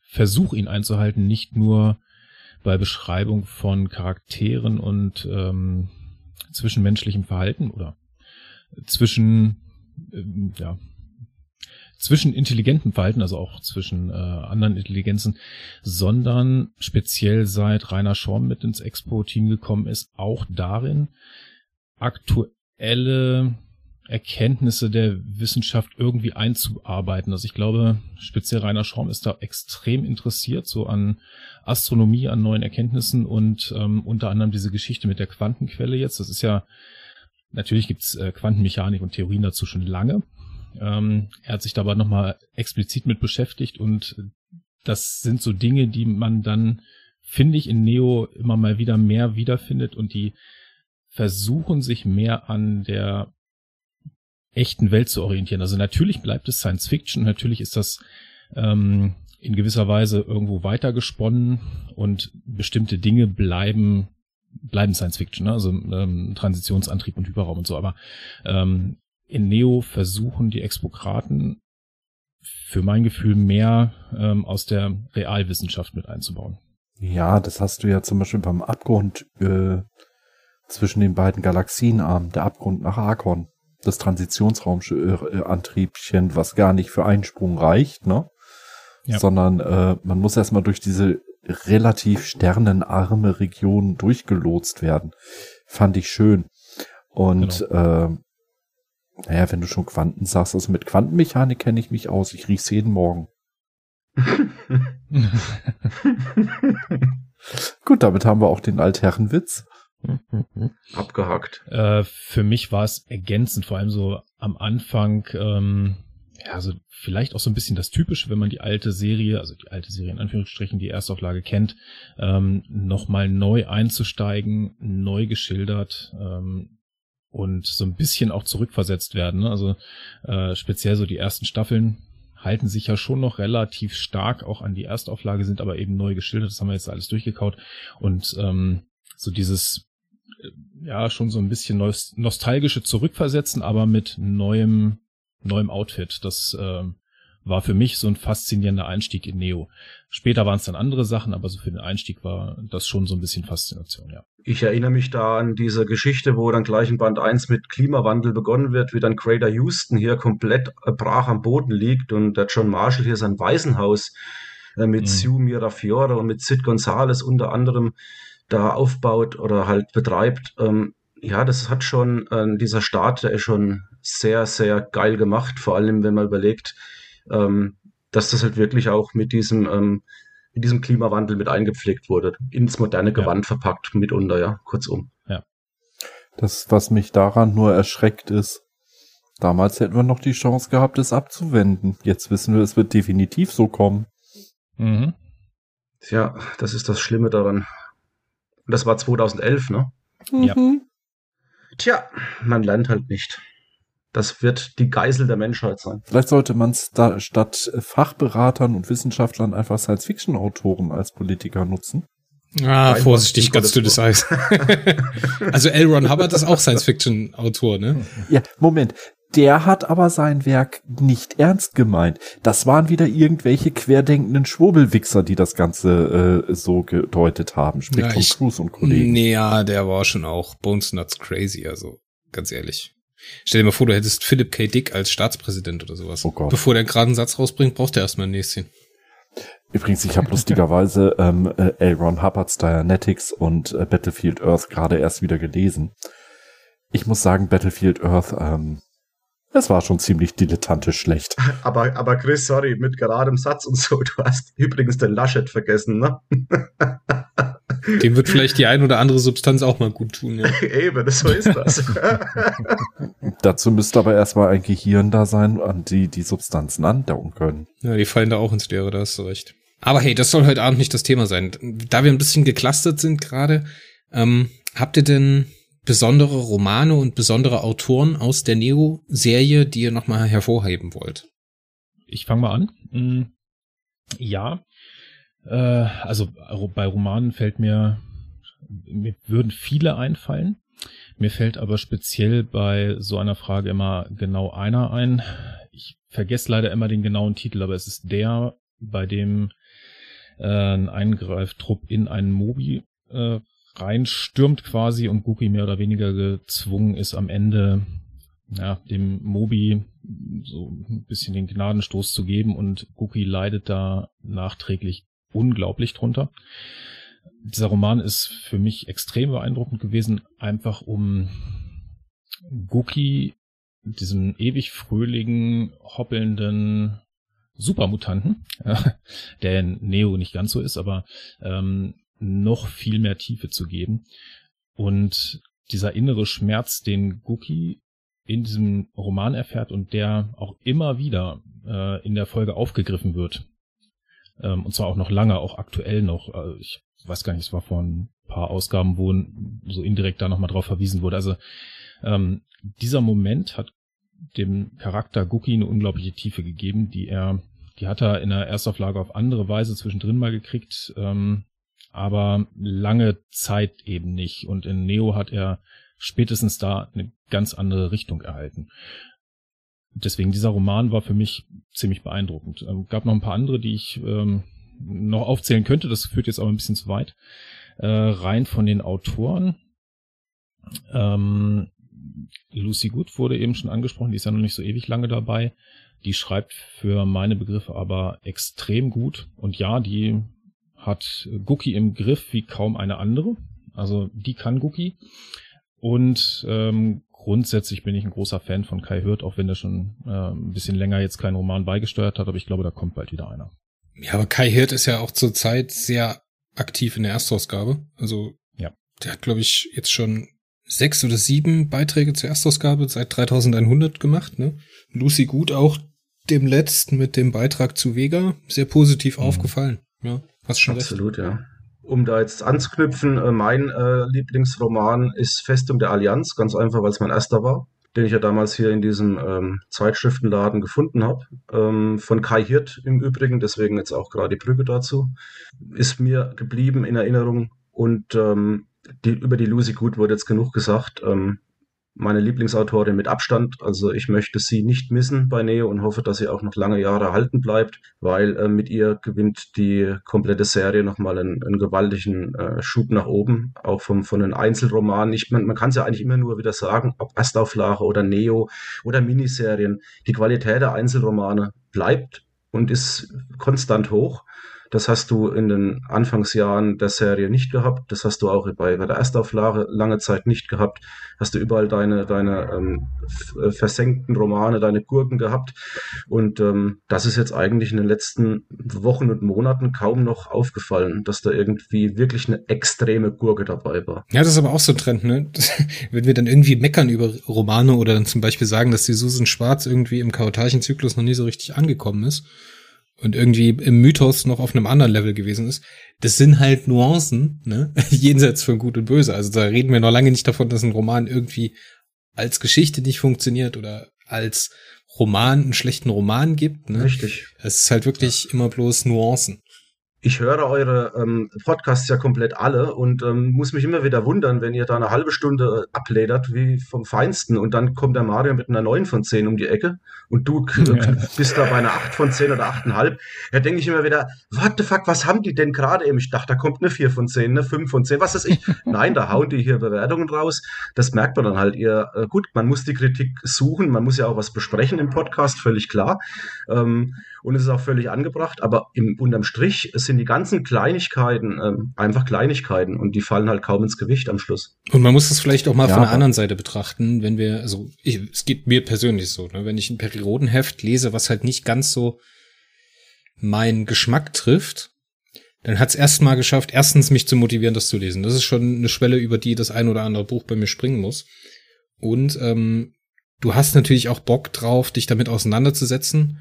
Versuch, ihn einzuhalten, nicht nur bei Beschreibung von Charakteren und ähm, zwischenmenschlichem Verhalten oder zwischen, äh, ja, zwischen intelligentem Verhalten, also auch zwischen äh, anderen Intelligenzen, sondern speziell seit Rainer Schorm mit ins Expo-Team gekommen ist, auch darin, aktuelle Erkenntnisse der Wissenschaft irgendwie einzuarbeiten. Also ich glaube, speziell Rainer Schorm ist da extrem interessiert, so an Astronomie, an neuen Erkenntnissen und ähm, unter anderem diese Geschichte mit der Quantenquelle jetzt. Das ist ja Natürlich gibt's äh, Quantenmechanik und Theorien dazu schon lange. Ähm, er hat sich dabei nochmal explizit mit beschäftigt und das sind so Dinge, die man dann, finde ich, in Neo immer mal wieder mehr wiederfindet und die versuchen sich mehr an der echten Welt zu orientieren. Also natürlich bleibt es Science Fiction, natürlich ist das ähm, in gewisser Weise irgendwo weitergesponnen und bestimmte Dinge bleiben bleiben Science Fiction, ne? also ähm, Transitionsantrieb und Hyperraum und so, aber ähm, in Neo versuchen die Expokraten für mein Gefühl mehr ähm, aus der Realwissenschaft mit einzubauen. Ja, das hast du ja zum Beispiel beim Abgrund äh, zwischen den beiden Galaxienarmen, der Abgrund nach Arkon, das Transitionsraumantriebchen, äh, was gar nicht für einen Sprung reicht, ne? Ja. Sondern äh, man muss erstmal durch diese relativ sternenarme Region durchgelotst werden. Fand ich schön. Und genau. äh, naja, wenn du schon Quanten sagst, also mit Quantenmechanik kenne ich mich aus. Ich riech's jeden Morgen. *laughs* Gut, damit haben wir auch den Altherrenwitz. *laughs* Abgehakt. Äh, für mich war es ergänzend, vor allem so am Anfang, ähm, ja, also vielleicht auch so ein bisschen das Typische, wenn man die alte Serie, also die alte Serie in Anführungsstrichen, die Erstauflage kennt, ähm, nochmal neu einzusteigen, neu geschildert ähm, und so ein bisschen auch zurückversetzt werden. Ne? Also äh, speziell so die ersten Staffeln halten sich ja schon noch relativ stark auch an die Erstauflage, sind aber eben neu geschildert. Das haben wir jetzt alles durchgekaut. Und ähm, so dieses äh, ja schon so ein bisschen nostalgische Zurückversetzen, aber mit neuem neuem Outfit. Das äh, war für mich so ein faszinierender Einstieg in Neo. Später waren es dann andere Sachen, aber so für den Einstieg war das schon so ein bisschen Faszination, ja. Ich erinnere mich da an diese Geschichte, wo dann gleich in Band 1 mit Klimawandel begonnen wird, wie dann Crater Houston hier komplett äh, brach am Boden liegt und der John Marshall hier sein Waisenhaus äh, mit mhm. Sue Mirafiore und mit Sid Gonzales unter anderem da aufbaut oder halt betreibt. Ähm, ja, das hat schon, äh, dieser Start, der ist schon sehr, sehr geil gemacht. Vor allem, wenn man überlegt, ähm, dass das halt wirklich auch mit diesem, ähm, mit diesem Klimawandel mit eingepflegt wurde. Ins moderne Gewand ja. verpackt mitunter, ja, kurzum. Ja. Das, was mich daran nur erschreckt ist, damals hätten wir noch die Chance gehabt, es abzuwenden. Jetzt wissen wir, es wird definitiv so kommen. Mhm. Ja, das ist das Schlimme daran. Das war 2011, ne? Mhm. Ja. Tja, man lernt halt nicht. Das wird die Geisel der Menschheit sein. Vielleicht sollte man da statt Fachberatern und Wissenschaftlern einfach Science-Fiction-Autoren als Politiker nutzen. Ah, Nein, vorsichtig, ganz dünnes Eis. *laughs* also L. Ron Hubbard ist auch Science-Fiction-Autor, ne? Ja, Moment. Der hat aber sein Werk nicht ernst gemeint. Das waren wieder irgendwelche querdenkenden Schwurbelwichser, die das Ganze äh, so gedeutet haben. Sprich ja, Tom Cruise und Kollegen. Nee, ja, der war schon auch Bones Nuts crazy, also ganz ehrlich. Stell dir mal vor, du hättest Philip K. Dick als Staatspräsident oder sowas. Oh Gott. Bevor der einen geraden Satz rausbringt, braucht er erstmal ein Näschen. Übrigens, ich habe lustigerweise *laughs* ähm, äh, L. Ron Hubbard's Dianetics und äh, Battlefield Earth gerade erst wieder gelesen. Ich muss sagen, Battlefield Earth ähm, es war schon ziemlich dilettantisch schlecht. *laughs* Aber, aber Chris, sorry, mit geradem Satz und so, du hast übrigens den Laschet vergessen, ne? *laughs* Dem wird vielleicht die ein oder andere Substanz auch mal gut tun, ja. *laughs* Eben, so ist das. *laughs* Dazu müsste aber erstmal ein Gehirn da sein, an die die Substanzen andocken können. Ja, die fallen da auch ins Leere, da hast du recht. Aber hey, das soll heute Abend nicht das Thema sein. Da wir ein bisschen geklustert sind gerade, ähm, habt ihr denn besondere Romane und besondere Autoren aus der Neo-Serie, die ihr nochmal hervorheben wollt? Ich fange mal an. Mm, ja, äh, also bei Romanen fällt mir, mir würden viele einfallen. Mir fällt aber speziell bei so einer Frage immer genau einer ein. Ich vergesse leider immer den genauen Titel, aber es ist der, bei dem äh, ein Eingreiftrupp in einen Mobi äh, reinstürmt quasi und Guki mehr oder weniger gezwungen ist am Ende ja, dem Mobi so ein bisschen den Gnadenstoß zu geben und Guki leidet da nachträglich unglaublich drunter. Dieser Roman ist für mich extrem beeindruckend gewesen, einfach um Guki, diesen ewig fröhlichen, hoppelnden Supermutanten, *laughs* der in Neo nicht ganz so ist, aber ähm, noch viel mehr Tiefe zu geben. Und dieser innere Schmerz, den Guki in diesem Roman erfährt und der auch immer wieder äh, in der Folge aufgegriffen wird. Ähm, und zwar auch noch lange, auch aktuell noch. Also ich weiß gar nicht, es war vor ein paar Ausgaben, wo so indirekt da nochmal drauf verwiesen wurde. Also ähm, dieser Moment hat dem Charakter Guki eine unglaubliche Tiefe gegeben, die er, die hat er in der Erstauflage auf andere Weise zwischendrin mal gekriegt. Ähm, aber lange Zeit eben nicht. Und in Neo hat er spätestens da eine ganz andere Richtung erhalten. Deswegen dieser Roman war für mich ziemlich beeindruckend. Ähm, gab noch ein paar andere, die ich ähm, noch aufzählen könnte. Das führt jetzt aber ein bisschen zu weit. Äh, rein von den Autoren. Ähm, Lucy Good wurde eben schon angesprochen. Die ist ja noch nicht so ewig lange dabei. Die schreibt für meine Begriffe aber extrem gut. Und ja, die hat Guki im Griff wie kaum eine andere. Also die kann Guki. Und ähm, grundsätzlich bin ich ein großer Fan von Kai Hirt, auch wenn er schon äh, ein bisschen länger jetzt keinen Roman beigesteuert hat, aber ich glaube, da kommt bald wieder einer. Ja, aber Kai Hirt ist ja auch zurzeit sehr aktiv in der Erstausgabe. Also ja. der hat, glaube ich, jetzt schon sechs oder sieben Beiträge zur Erstausgabe seit 3100 gemacht. Ne? Lucy Gut auch dem letzten mit dem Beitrag zu Vega sehr positiv mhm. aufgefallen. Ja. Hast schon Absolut, recht. ja. Um da jetzt anzuknüpfen, äh, mein äh, Lieblingsroman ist Festung der Allianz, ganz einfach, weil es mein erster war, den ich ja damals hier in diesem ähm, Zeitschriftenladen gefunden habe. Ähm, von Kai Hirt im Übrigen, deswegen jetzt auch gerade die Brücke dazu. Ist mir geblieben in Erinnerung und ähm, die, über die Lucy Good wurde jetzt genug gesagt. Ähm, meine Lieblingsautorin mit Abstand. Also ich möchte sie nicht missen bei Neo und hoffe, dass sie auch noch lange Jahre erhalten bleibt, weil äh, mit ihr gewinnt die komplette Serie nochmal einen, einen gewaltigen äh, Schub nach oben, auch vom, von den Einzelromanen. Ich, man man kann es ja eigentlich immer nur wieder sagen, ob Erstauflage oder Neo oder Miniserien, die Qualität der Einzelromane bleibt und ist konstant hoch. Das hast du in den Anfangsjahren der Serie nicht gehabt. Das hast du auch bei, der Erstauflage lange Zeit nicht gehabt. Hast du überall deine, deine ähm, äh, versenkten Romane, deine Gurken gehabt. Und ähm, das ist jetzt eigentlich in den letzten Wochen und Monaten kaum noch aufgefallen, dass da irgendwie wirklich eine extreme Gurke dabei war. Ja, das ist aber auch so ein Trend, ne? *laughs* Wenn wir dann irgendwie meckern über Romane oder dann zum Beispiel sagen, dass die Susan Schwarz irgendwie im Kautarchenzyklus noch nie so richtig angekommen ist, und irgendwie im Mythos noch auf einem anderen Level gewesen ist. Das sind halt Nuancen, ne? *laughs* Jenseits von Gut und Böse. Also da reden wir noch lange nicht davon, dass ein Roman irgendwie als Geschichte nicht funktioniert oder als Roman einen schlechten Roman gibt. Ne? Richtig. Es ist halt wirklich ja. immer bloß Nuancen ich höre eure ähm, Podcasts ja komplett alle und ähm, muss mich immer wieder wundern, wenn ihr da eine halbe Stunde abledert wie vom Feinsten und dann kommt der Mario mit einer 9 von 10 um die Ecke und du ja. *laughs* bist da bei einer 8 von 10 oder 8,5. Da denke ich immer wieder, what the fuck, was haben die denn gerade eben? Ich dachte, da kommt eine 4 von 10, eine 5 von 10, was weiß ich. *laughs* Nein, da hauen die hier Bewertungen raus. Das merkt man dann halt ihr. Äh, gut, man muss die Kritik suchen, man muss ja auch was besprechen im Podcast, völlig klar. Ähm, und es ist auch völlig angebracht, aber im, unterm Strich sind die ganzen Kleinigkeiten ähm, einfach Kleinigkeiten und die fallen halt kaum ins Gewicht am Schluss. Und man muss das vielleicht auch mal ja, von der anderen Seite betrachten, wenn wir, also ich, es geht mir persönlich so, ne, wenn ich ein Periodenheft lese, was halt nicht ganz so meinen Geschmack trifft, dann hat es erstmal geschafft, erstens mich zu motivieren, das zu lesen. Das ist schon eine Schwelle, über die das ein oder andere Buch bei mir springen muss. Und ähm, du hast natürlich auch Bock drauf, dich damit auseinanderzusetzen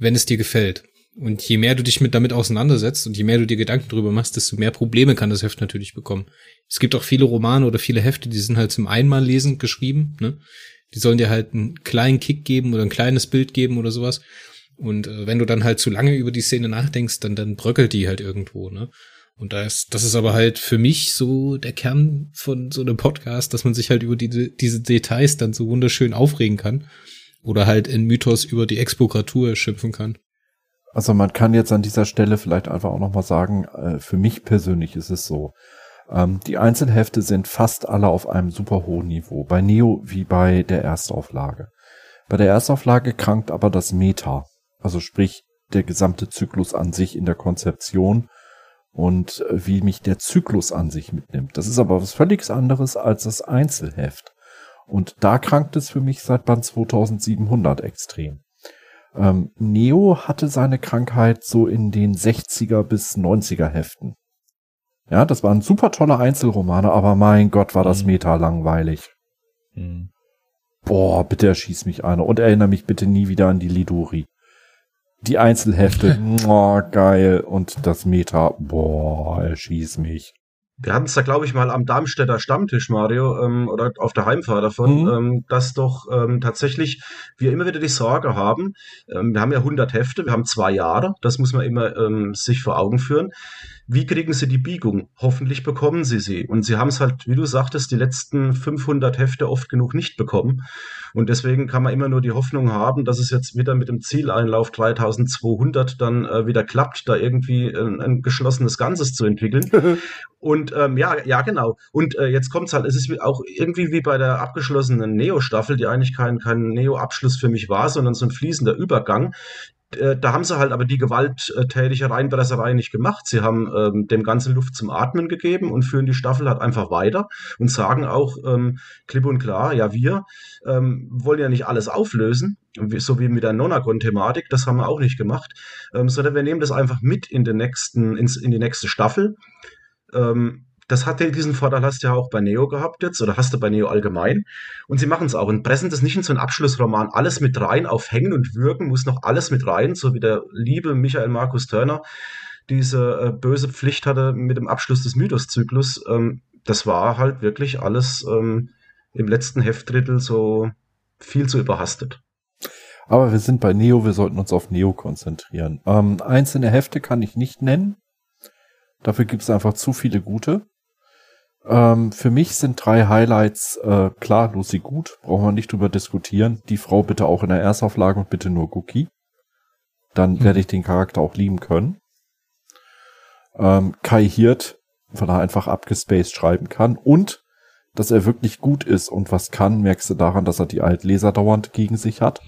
wenn es dir gefällt. Und je mehr du dich mit damit auseinandersetzt und je mehr du dir Gedanken drüber machst, desto mehr Probleme kann das Heft natürlich bekommen. Es gibt auch viele Romane oder viele Hefte, die sind halt zum Einmallesen geschrieben, ne? Die sollen dir halt einen kleinen Kick geben oder ein kleines Bild geben oder sowas. Und äh, wenn du dann halt zu lange über die Szene nachdenkst, dann, dann bröckelt die halt irgendwo, ne? Und da ist, das ist aber halt für mich so der Kern von so einem Podcast, dass man sich halt über die, diese Details dann so wunderschön aufregen kann oder halt in Mythos über die Expokratur schimpfen kann. Also man kann jetzt an dieser Stelle vielleicht einfach auch nochmal sagen, äh, für mich persönlich ist es so, ähm, die Einzelhefte sind fast alle auf einem super hohen Niveau, bei Neo wie bei der Erstauflage. Bei der Erstauflage krankt aber das Meta, also sprich der gesamte Zyklus an sich in der Konzeption und äh, wie mich der Zyklus an sich mitnimmt. Das ist aber was völlig anderes als das Einzelheft. Und da krankt es für mich seit Band 2700 extrem. Ähm, Neo hatte seine Krankheit so in den 60er bis 90er Heften. Ja, das waren super tolle Einzelromane, aber mein Gott, war das mhm. Meta langweilig. Mhm. Boah, bitte erschieß mich einer und erinnere mich bitte nie wieder an die Liduri. Die Einzelhefte, *laughs* boah, geil. Und das Meta, boah, erschieß mich. Wir hatten es da, glaube ich, mal am Darmstädter Stammtisch, Mario, ähm, oder auf der Heimfahrt davon, mhm. ähm, dass doch ähm, tatsächlich wir immer wieder die Sorge haben, ähm, wir haben ja 100 Hefte, wir haben zwei Jahre, das muss man immer ähm, sich vor Augen führen. Wie kriegen Sie die Biegung? Hoffentlich bekommen Sie sie. Und Sie haben es halt, wie du sagtest, die letzten 500 Hefte oft genug nicht bekommen. Und deswegen kann man immer nur die Hoffnung haben, dass es jetzt wieder mit dem Zieleinlauf 3200 dann äh, wieder klappt, da irgendwie ein, ein geschlossenes Ganzes zu entwickeln. *laughs* Und ähm, ja, ja, genau. Und äh, jetzt kommt's halt, es ist auch irgendwie wie bei der abgeschlossenen Neo-Staffel, die eigentlich kein, kein Neo-Abschluss für mich war, sondern so ein fließender Übergang. Äh, da haben sie halt aber die gewalttätige Reinpresserei nicht gemacht. Sie haben ähm, dem ganzen Luft zum Atmen gegeben und führen die Staffel halt einfach weiter und sagen auch ähm, klipp und klar, ja, wir ähm, wollen ja nicht alles auflösen, so wie mit der Nonagon-Thematik, das haben wir auch nicht gemacht, ähm, sondern wir nehmen das einfach mit in den nächsten, ins, in die nächste Staffel. Ähm, das hat ja diesen Vorteil hast du ja auch bei Neo gehabt jetzt oder hast du bei Neo allgemein. Und sie machen es auch und pressen das nicht in so einen Abschlussroman alles mit rein. Auf Hängen und Wirken muss noch alles mit rein, so wie der liebe Michael Markus Turner diese äh, böse Pflicht hatte mit dem Abschluss des Mythoszyklus. Ähm, das war halt wirklich alles ähm, im letzten Heftdrittel so viel zu überhastet. Aber wir sind bei Neo, wir sollten uns auf Neo konzentrieren. Ähm, einzelne Hefte kann ich nicht nennen. Dafür gibt es einfach zu viele gute. Ähm, für mich sind drei Highlights, äh, klar, Lucy gut, brauchen wir nicht drüber diskutieren. Die Frau bitte auch in der Erstauflage und bitte nur Cookie. Dann hm. werde ich den Charakter auch lieben können. Ähm, Kai Hirt, weil er einfach abgespaced schreiben kann und dass er wirklich gut ist und was kann, merkst du daran, dass er die Altleser dauernd gegen sich hat.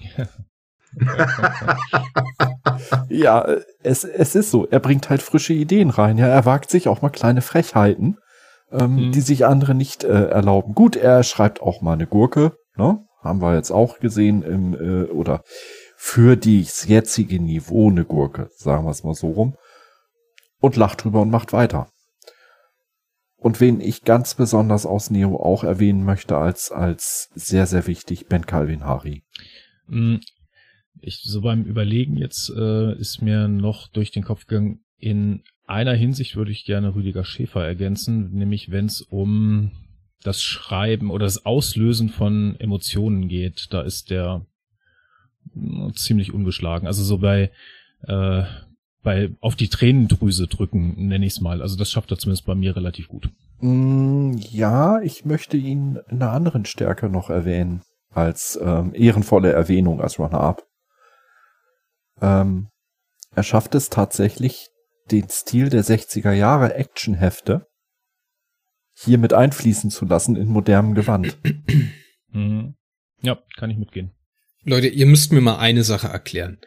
*laughs* ja, es, es ist so. Er bringt halt frische Ideen rein. Ja, er wagt sich auch mal kleine Frechheiten, ähm, mhm. die sich andere nicht äh, erlauben. Gut, er schreibt auch mal eine Gurke, ne? Haben wir jetzt auch gesehen im, äh, oder für das jetzige Niveau eine Gurke, sagen wir es mal so rum. Und lacht drüber und macht weiter. Und wen ich ganz besonders aus Neo auch erwähnen möchte als, als sehr, sehr wichtig, Ben Calvin Hari. Mm, ich, so beim Überlegen jetzt äh, ist mir noch durch den Kopf gegangen, in einer Hinsicht würde ich gerne Rüdiger Schäfer ergänzen, nämlich wenn es um das Schreiben oder das Auslösen von Emotionen geht, da ist der mm, ziemlich ungeschlagen. Also so bei äh, bei auf die Tränendrüse drücken, nenne ich es mal. Also das schafft er zumindest bei mir relativ gut. Mm, ja, ich möchte ihn in einer anderen Stärke noch erwähnen, als ähm, ehrenvolle Erwähnung als Runner-Up. Ähm, er schafft es tatsächlich, den Stil der 60er Jahre Actionhefte hier mit einfließen zu lassen in modernem Gewand. Mhm. Ja, kann ich mitgehen. Leute, ihr müsst mir mal eine Sache erklären.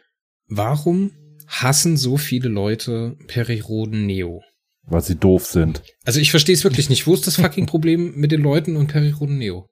Warum hassen so viele Leute Periroden Neo? Weil sie doof sind. Also ich verstehe es wirklich nicht. Wo ist das fucking Problem mit den Leuten und Periroden Neo?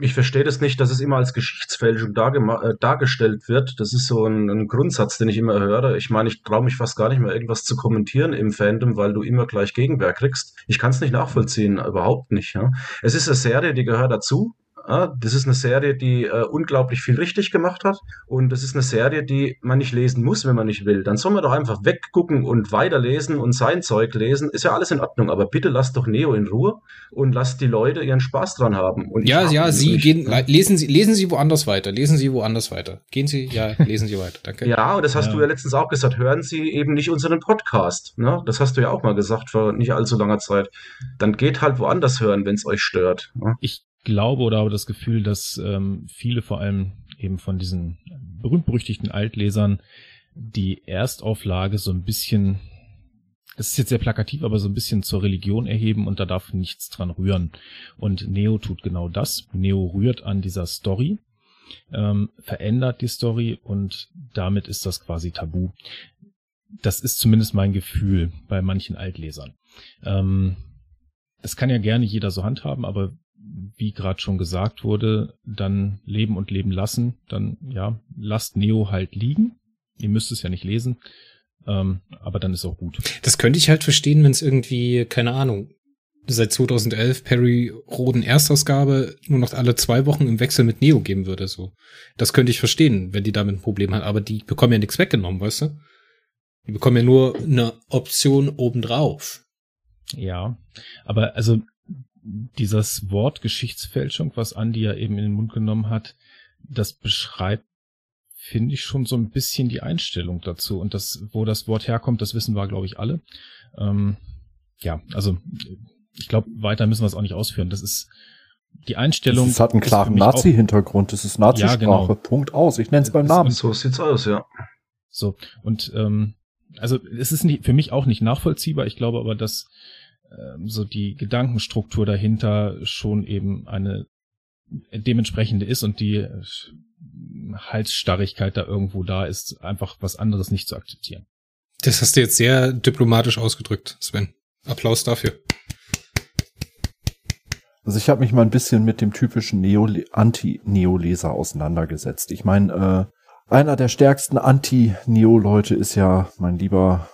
Ich verstehe das nicht, dass es immer als Geschichtsfälschung äh, dargestellt wird. Das ist so ein, ein, Grundsatz, den ich immer höre. Ich meine, ich traue mich fast gar nicht mehr, irgendwas zu kommentieren im Fandom, weil du immer gleich Gegenwehr kriegst. Ich kann es nicht nachvollziehen, überhaupt nicht. Ja. Es ist eine Serie, die gehört dazu. Ja, das ist eine Serie, die äh, unglaublich viel richtig gemacht hat. Und das ist eine Serie, die man nicht lesen muss, wenn man nicht will. Dann soll man doch einfach weggucken und weiterlesen und sein Zeug lesen. Ist ja alles in Ordnung. Aber bitte lasst doch Neo in Ruhe und lasst die Leute ihren Spaß dran haben. Und ja, ja, Sie nicht, gehen, ne? lesen Sie, lesen Sie woanders weiter. Lesen Sie woanders weiter. Gehen Sie, ja, lesen Sie weiter. Danke. ja, und das hast ja. du ja letztens auch gesagt. Hören Sie eben nicht unseren Podcast. Ne? Das hast du ja auch mal gesagt vor nicht allzu langer Zeit. Dann geht halt woanders hören, wenn es euch stört. Ne? Ich glaube oder habe das Gefühl, dass ähm, viele vor allem eben von diesen berühmt-berüchtigten Altlesern die Erstauflage so ein bisschen, das ist jetzt sehr plakativ, aber so ein bisschen zur Religion erheben und da darf nichts dran rühren. Und Neo tut genau das. Neo rührt an dieser Story, ähm, verändert die Story und damit ist das quasi tabu. Das ist zumindest mein Gefühl bei manchen Altlesern. Ähm, das kann ja gerne jeder so handhaben, aber wie gerade schon gesagt wurde, dann leben und leben lassen, dann ja, lasst Neo halt liegen. Ihr müsst es ja nicht lesen, ähm, aber dann ist auch gut. Das könnte ich halt verstehen, wenn es irgendwie, keine Ahnung, seit 2011 Perry Roden Erstausgabe nur noch alle zwei Wochen im Wechsel mit Neo geben würde, so. Das könnte ich verstehen, wenn die damit ein Problem hat, aber die bekommen ja nichts weggenommen, weißt du? Die bekommen ja nur eine Option obendrauf. Ja, aber also dieses Wort Geschichtsfälschung, was Andi ja eben in den Mund genommen hat, das beschreibt, finde ich, schon so ein bisschen die Einstellung dazu. Und das, wo das Wort herkommt, das wissen wir, glaube ich, alle. Ähm, ja, also ich glaube, weiter müssen wir es auch nicht ausführen. Das ist die Einstellung. Es hat einen klaren Nazi-Hintergrund. Das ist Nazi-Sprache. Ja, genau. Punkt aus. Ich nenne es beim Namen. So sieht's aus, ja. So und ähm, also es ist nicht, für mich auch nicht nachvollziehbar. Ich glaube aber, dass so die Gedankenstruktur dahinter schon eben eine dementsprechende ist und die Halsstarrigkeit da irgendwo da ist, einfach was anderes nicht zu akzeptieren. Das hast du jetzt sehr diplomatisch ausgedrückt, Sven. Applaus dafür. Also ich habe mich mal ein bisschen mit dem typischen Neo Anti-Neo-Leser auseinandergesetzt. Ich meine, äh, einer der stärksten Anti-Neo-Leute ist ja mein lieber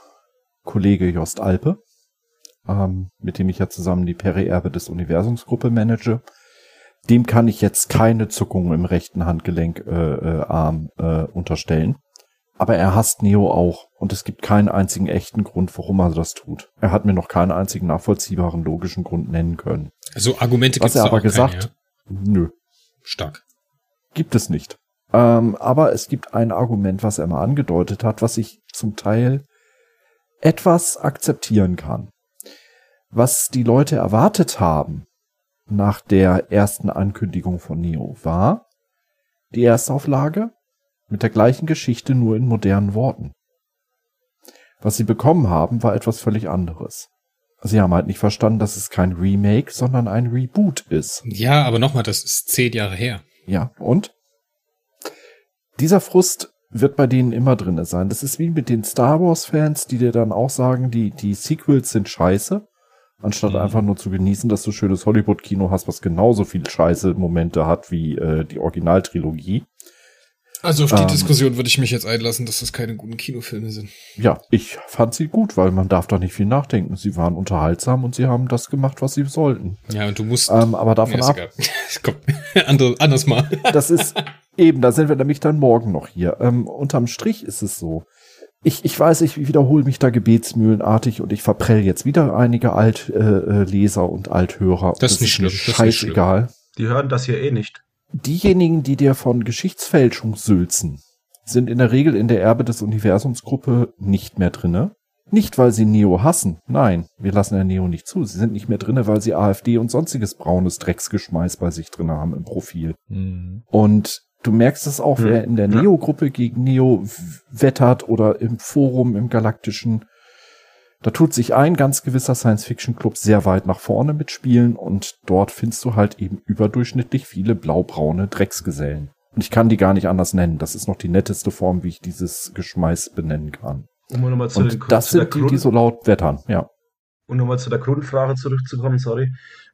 Kollege Jost Alpe ähm, mit dem ich ja zusammen die Peri-Erbe des Universumsgruppe manage. Dem kann ich jetzt keine Zuckung im rechten Handgelenk äh, äh, Arm äh, unterstellen. Aber er hasst Neo auch und es gibt keinen einzigen echten Grund, warum er das tut. Er hat mir noch keinen einzigen nachvollziehbaren logischen Grund nennen können. Also Argumente gibt es aber gesagt, keine, ja? nö. Stark. Gibt es nicht. Ähm, aber es gibt ein Argument, was er mal angedeutet hat, was ich zum Teil etwas akzeptieren kann was die Leute erwartet haben nach der ersten Ankündigung von Neo war die Erstauflage mit der gleichen Geschichte nur in modernen Worten. Was sie bekommen haben, war etwas völlig anderes. Sie haben halt nicht verstanden, dass es kein Remake, sondern ein Reboot ist. Ja, aber nochmal, das ist zehn Jahre her. Ja, und? Dieser Frust wird bei denen immer drinne sein. Das ist wie mit den Star Wars Fans, die dir dann auch sagen, die, die Sequels sind scheiße. Anstatt Mhm. einfach nur zu genießen, dass du schönes Hollywood-Kino hast, was genauso viel scheiße Momente hat wie äh, die Originaltrilogie. Also auf die Ähm. Diskussion würde ich mich jetzt einlassen, dass das keine guten Kinofilme sind. Ja, ich fand sie gut, weil man darf da nicht viel nachdenken. Sie waren unterhaltsam und sie haben das gemacht, was sie sollten. Ja, und du musst. Ähm, aber davon ist ab. *laughs* Komm, *laughs* anders mal. das ist eben, da sind wir nämlich dann morgen noch hier. Ähm, unterm Strich ist es so. Ich, ich weiß, ich wiederhole mich da gebetsmühlenartig und ich verprell jetzt wieder einige Altleser äh, Leser und Althörer. Das ist nicht schlimm, mir das ist nicht Scheißegal. Die hören das hier eh nicht. Diejenigen, die dir von Geschichtsfälschung sülzen, sind in der Regel in der Erbe des Universumsgruppe nicht mehr drinne. Nicht, weil sie Neo hassen. Nein, wir lassen der Neo nicht zu. Sie sind nicht mehr drinne, weil sie AfD und sonstiges braunes Drecksgeschmeiß bei sich drinne haben im Profil. Mhm. Und du merkst es auch, Hm, wer in der. Neo-Gruppe gegen Neo wettert oder im Forum, im Galaktischen. Da tut sich ein ganz gewisser Science-Fiction-Club sehr weit nach vorne mitspielen und dort findest du halt eben überdurchschnittlich viele blaubraune Drecksgesellen. Und ich kann die gar nicht anders nennen. Das ist noch die netteste Form, wie ich dieses Geschmeiß benennen kann. Um nochmal zu, den, Und das zu der sind die, Grund, die so laut wettern, ja. um nochmal zu der Grundfrage zurückzukommen, sorry.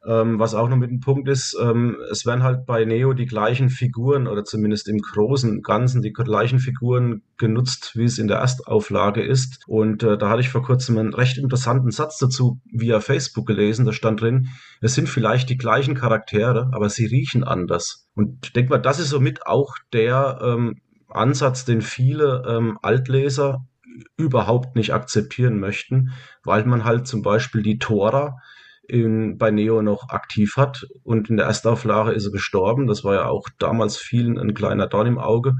Ähm, was auch noch mit dem Punkt ist, ähm, es werden halt bei Neo die gleichen Figuren oder zumindest im großen Ganzen die gleichen Figuren genutzt, wie es in der Erstauflage ist. Und äh, da hatte ich vor kurzem einen recht interessanten Satz dazu via Facebook gelesen. Da stand drin, es sind vielleicht die gleichen Charaktere, aber sie riechen anders. Und ich denke mal, das ist somit auch der ähm, Ansatz, den viele ähm, Altleser überhaupt nicht akzeptieren möchten, weil man halt zum Beispiel die Tora in, bei Neo noch aktiv hat und in der Erstauflage ist er gestorben. Das war ja auch damals vielen ein kleiner Dorn im Auge.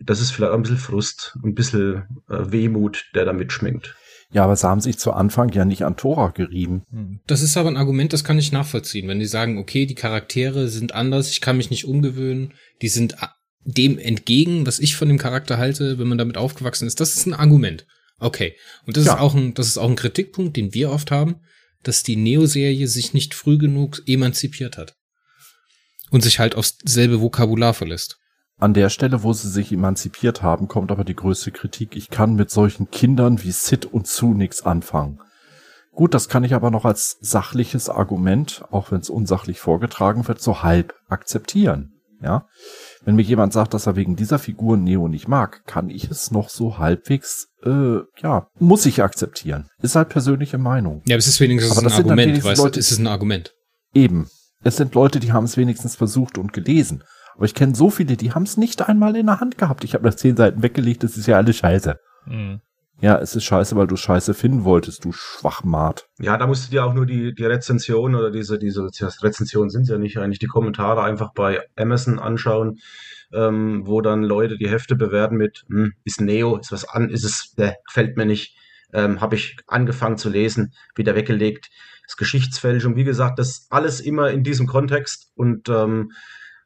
Das ist vielleicht auch ein bisschen Frust, ein bisschen äh, Wehmut, der da mitschminkt. Ja, aber sie haben sich zu Anfang ja nicht an Tora gerieben. Mhm. Das ist aber ein Argument, das kann ich nachvollziehen. Wenn die sagen, okay, die Charaktere sind anders, ich kann mich nicht umgewöhnen, die sind a- dem entgegen, was ich von dem Charakter halte, wenn man damit aufgewachsen ist, das ist ein Argument. Okay. Und das Ja. ist auch ein, das ist auch ein Kritikpunkt, den wir oft haben, dass die Neo-Serie sich nicht früh genug emanzipiert hat. Und sich halt aufs selbe Vokabular verlässt. An der Stelle, wo sie sich emanzipiert haben, kommt aber die größte Kritik. Ich kann mit solchen Kindern wie Sid und Sue nichts anfangen. Gut, das kann ich aber noch als sachliches Argument, auch wenn es unsachlich vorgetragen wird, so halb akzeptieren. Ja, wenn mir jemand sagt, dass er wegen dieser Figur Neo nicht mag, kann ich es noch so halbwegs, äh, ja, muss ich akzeptieren. Ist halt persönliche Meinung. Ja, aber es ist wenigstens Aber ein das sind dann Argument, wenigstens weißt du, Leute- es ist ein Argument. Eben. Es sind Leute, die haben es wenigstens versucht und gelesen. Aber ich kenne so viele, die haben es nicht einmal in der Hand gehabt. Ich habe nach zehn Seiten weggelegt, das ist ja alles scheiße. Mhm. Ja, es ist scheiße, weil du scheiße finden wolltest, du Schwachmat. Ja, da musst du dir auch nur die, die Rezension oder diese, diese Rezensionen sind ja nicht eigentlich, die Kommentare einfach bei Amazon anschauen, ähm, wo dann Leute die Hefte bewerten mit, hm, ist Neo, ist was an, ist es, äh, gefällt mir nicht, ähm, habe ich angefangen zu lesen, wieder weggelegt, ist Geschichtsfälschung, wie gesagt, das alles immer in diesem Kontext und ähm,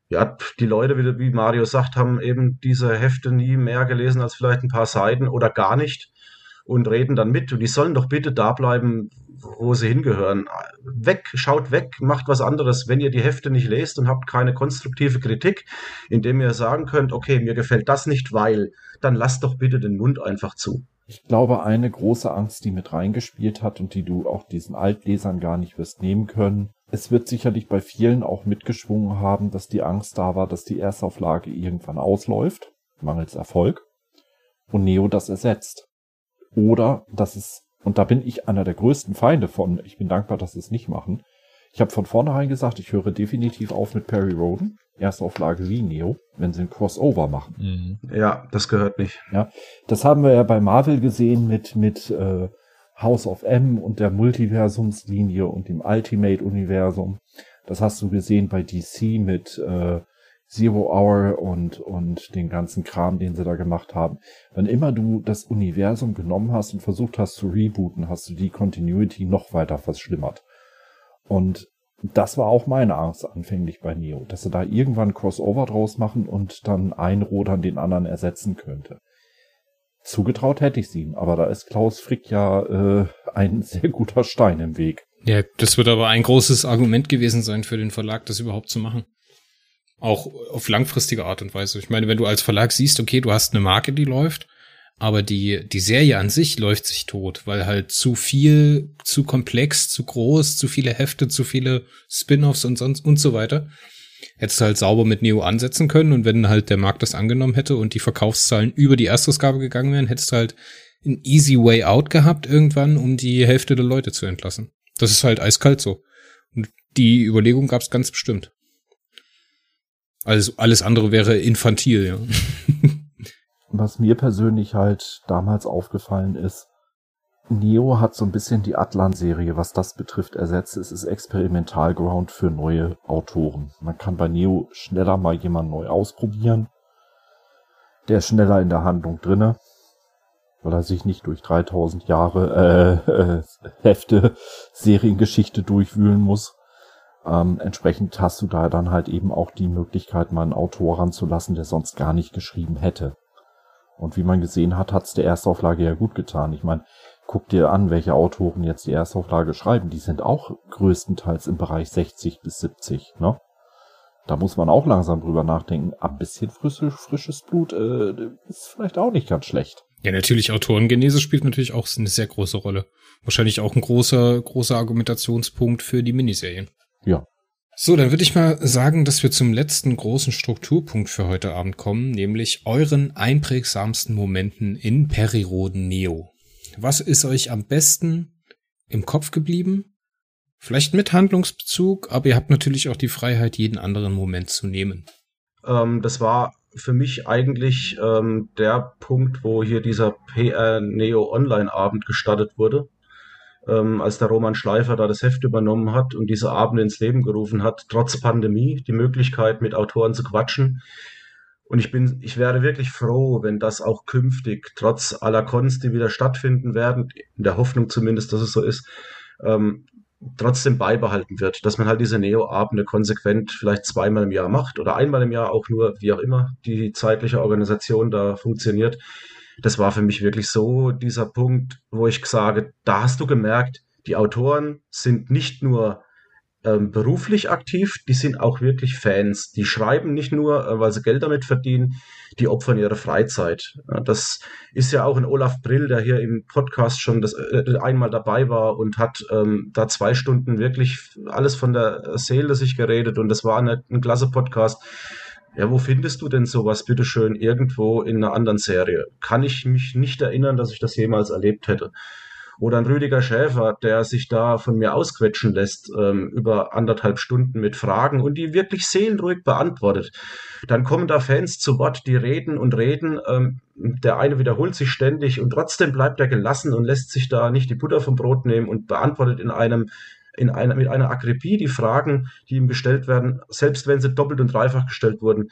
ja, die Leute, wie Mario sagt, haben eben diese Hefte nie mehr gelesen als vielleicht ein paar Seiten oder gar nicht und reden dann mit. Und die sollen doch bitte da bleiben, wo sie hingehören. Weg, schaut weg, macht was anderes. Wenn ihr die Hefte nicht lest und habt keine konstruktive Kritik, indem ihr sagen könnt, okay, mir gefällt das nicht, weil, dann lasst doch bitte den Mund einfach zu. Ich glaube, eine große Angst, die mit reingespielt hat und die du auch diesen Altlesern gar nicht wirst nehmen können. Es wird sicherlich bei vielen auch mitgeschwungen haben, dass die Angst da war, dass die Erstauflage irgendwann ausläuft, mangels Erfolg, und Neo das ersetzt. Oder dass es, und da bin ich einer der größten Feinde von, ich bin dankbar, dass sie es nicht machen. Ich habe von vornherein gesagt, ich höre definitiv auf mit Perry Roden, Erstauflage wie Neo, wenn sie ein Crossover machen. Mhm. Ja, das gehört nicht. Das haben wir ja bei Marvel gesehen mit, mit äh, House of M und der Multiversumslinie und dem Ultimate-Universum. Das hast du gesehen bei DC mit äh, Zero Hour und, und den ganzen Kram, den sie da gemacht haben. Wann immer du das Universum genommen hast und versucht hast zu rebooten, hast du die Continuity noch weiter verschlimmert. Und das war auch meine Angst anfänglich bei Neo, dass sie da irgendwann Crossover draus machen und dann ein Rodern den anderen ersetzen könnte. Zugetraut hätte ich es ihm, aber da ist Klaus Frick ja äh, ein sehr guter Stein im Weg. Ja, das wird aber ein großes Argument gewesen sein für den Verlag, das überhaupt zu machen. Auch auf langfristige Art und Weise. Ich meine, wenn du als Verlag siehst, okay, du hast eine Marke, die läuft, aber die, die Serie an sich läuft sich tot, weil halt zu viel, zu komplex, zu groß, zu viele Hefte, zu viele Spin-offs und sonst und so weiter. Hättest du halt sauber mit Neo ansetzen können und wenn halt der Markt das angenommen hätte und die Verkaufszahlen über die Erstausgabe gegangen wären, hättest du halt ein easy way out gehabt irgendwann, um die Hälfte der Leute zu entlassen. Das ist halt eiskalt so. Und die Überlegung gab es ganz bestimmt. Also alles andere wäre infantil, ja. *laughs* Was mir persönlich halt damals aufgefallen ist, Neo hat so ein bisschen die Atlan-Serie, was das betrifft, ersetzt. Es ist Experimentalground für neue Autoren. Man kann bei Neo schneller mal jemanden neu ausprobieren. Der ist schneller in der Handlung drinne, weil er sich nicht durch 3000 Jahre äh, *laughs* äh, Hefte Seriengeschichte durchwühlen muss. Ähm, entsprechend hast du da dann halt eben auch die Möglichkeit, mal einen Autor ranzulassen, der sonst gar nicht geschrieben hätte. Und wie man gesehen hat, hat's der Erstauflage ja gut getan. Ich meine, guck dir an, welche Autoren jetzt die Erstauflage schreiben. Die sind auch größtenteils im Bereich 60 bis 70, ne? Da muss man auch langsam drüber nachdenken. Ein bisschen frische, frisches Blut äh, ist vielleicht auch nicht ganz schlecht. Ja, natürlich, Autorengenese spielt natürlich auch eine sehr große Rolle. Wahrscheinlich auch ein großer, großer Argumentationspunkt für die Miniserien. Ja. So, dann würde ich mal sagen, dass wir zum letzten großen Strukturpunkt für heute Abend kommen, nämlich euren einprägsamsten Momenten in Periroden Neo. Was ist euch am besten im Kopf geblieben? Vielleicht mit Handlungsbezug, aber ihr habt natürlich auch die Freiheit, jeden anderen Moment zu nehmen. Ähm, das war für mich eigentlich ähm, der Punkt, wo hier dieser PR Neo Online Abend gestartet wurde ähm, als der Roman Schleifer da das Heft übernommen hat und diese Abende ins Leben gerufen hat, trotz Pandemie, die Möglichkeit, mit Autoren zu quatschen. Und ich bin, ich wäre wirklich froh, wenn das auch künftig, trotz aller Cons, die wieder stattfinden werden, in der Hoffnung zumindest, dass es so ist, ähm, trotzdem beibehalten wird, dass man halt diese Neo-Abende konsequent vielleicht zweimal im Jahr macht oder einmal im Jahr auch nur, wie auch immer die zeitliche Organisation da funktioniert, das war für mich wirklich so dieser Punkt, wo ich sage, da hast du gemerkt, die Autoren sind nicht nur ähm, beruflich aktiv, die sind auch wirklich Fans. Die schreiben nicht nur, äh, weil sie Geld damit verdienen, die opfern ihre Freizeit. Ja, das ist ja auch ein Olaf Brill, der hier im Podcast schon das, äh, einmal dabei war und hat ähm, da zwei Stunden wirklich alles von der Seele sich geredet und das war eine, ein klasse Podcast. Ja, wo findest du denn sowas, bitteschön, irgendwo in einer anderen Serie? Kann ich mich nicht erinnern, dass ich das jemals erlebt hätte. Oder ein Rüdiger Schäfer, der sich da von mir ausquetschen lässt ähm, über anderthalb Stunden mit Fragen und die wirklich seelenruhig beantwortet. Dann kommen da Fans zu Wort, die reden und reden. Ähm, der eine wiederholt sich ständig und trotzdem bleibt er gelassen und lässt sich da nicht die Butter vom Brot nehmen und beantwortet in einem in einer, mit einer Akribie die Fragen, die ihm gestellt werden, selbst wenn sie doppelt und dreifach gestellt wurden,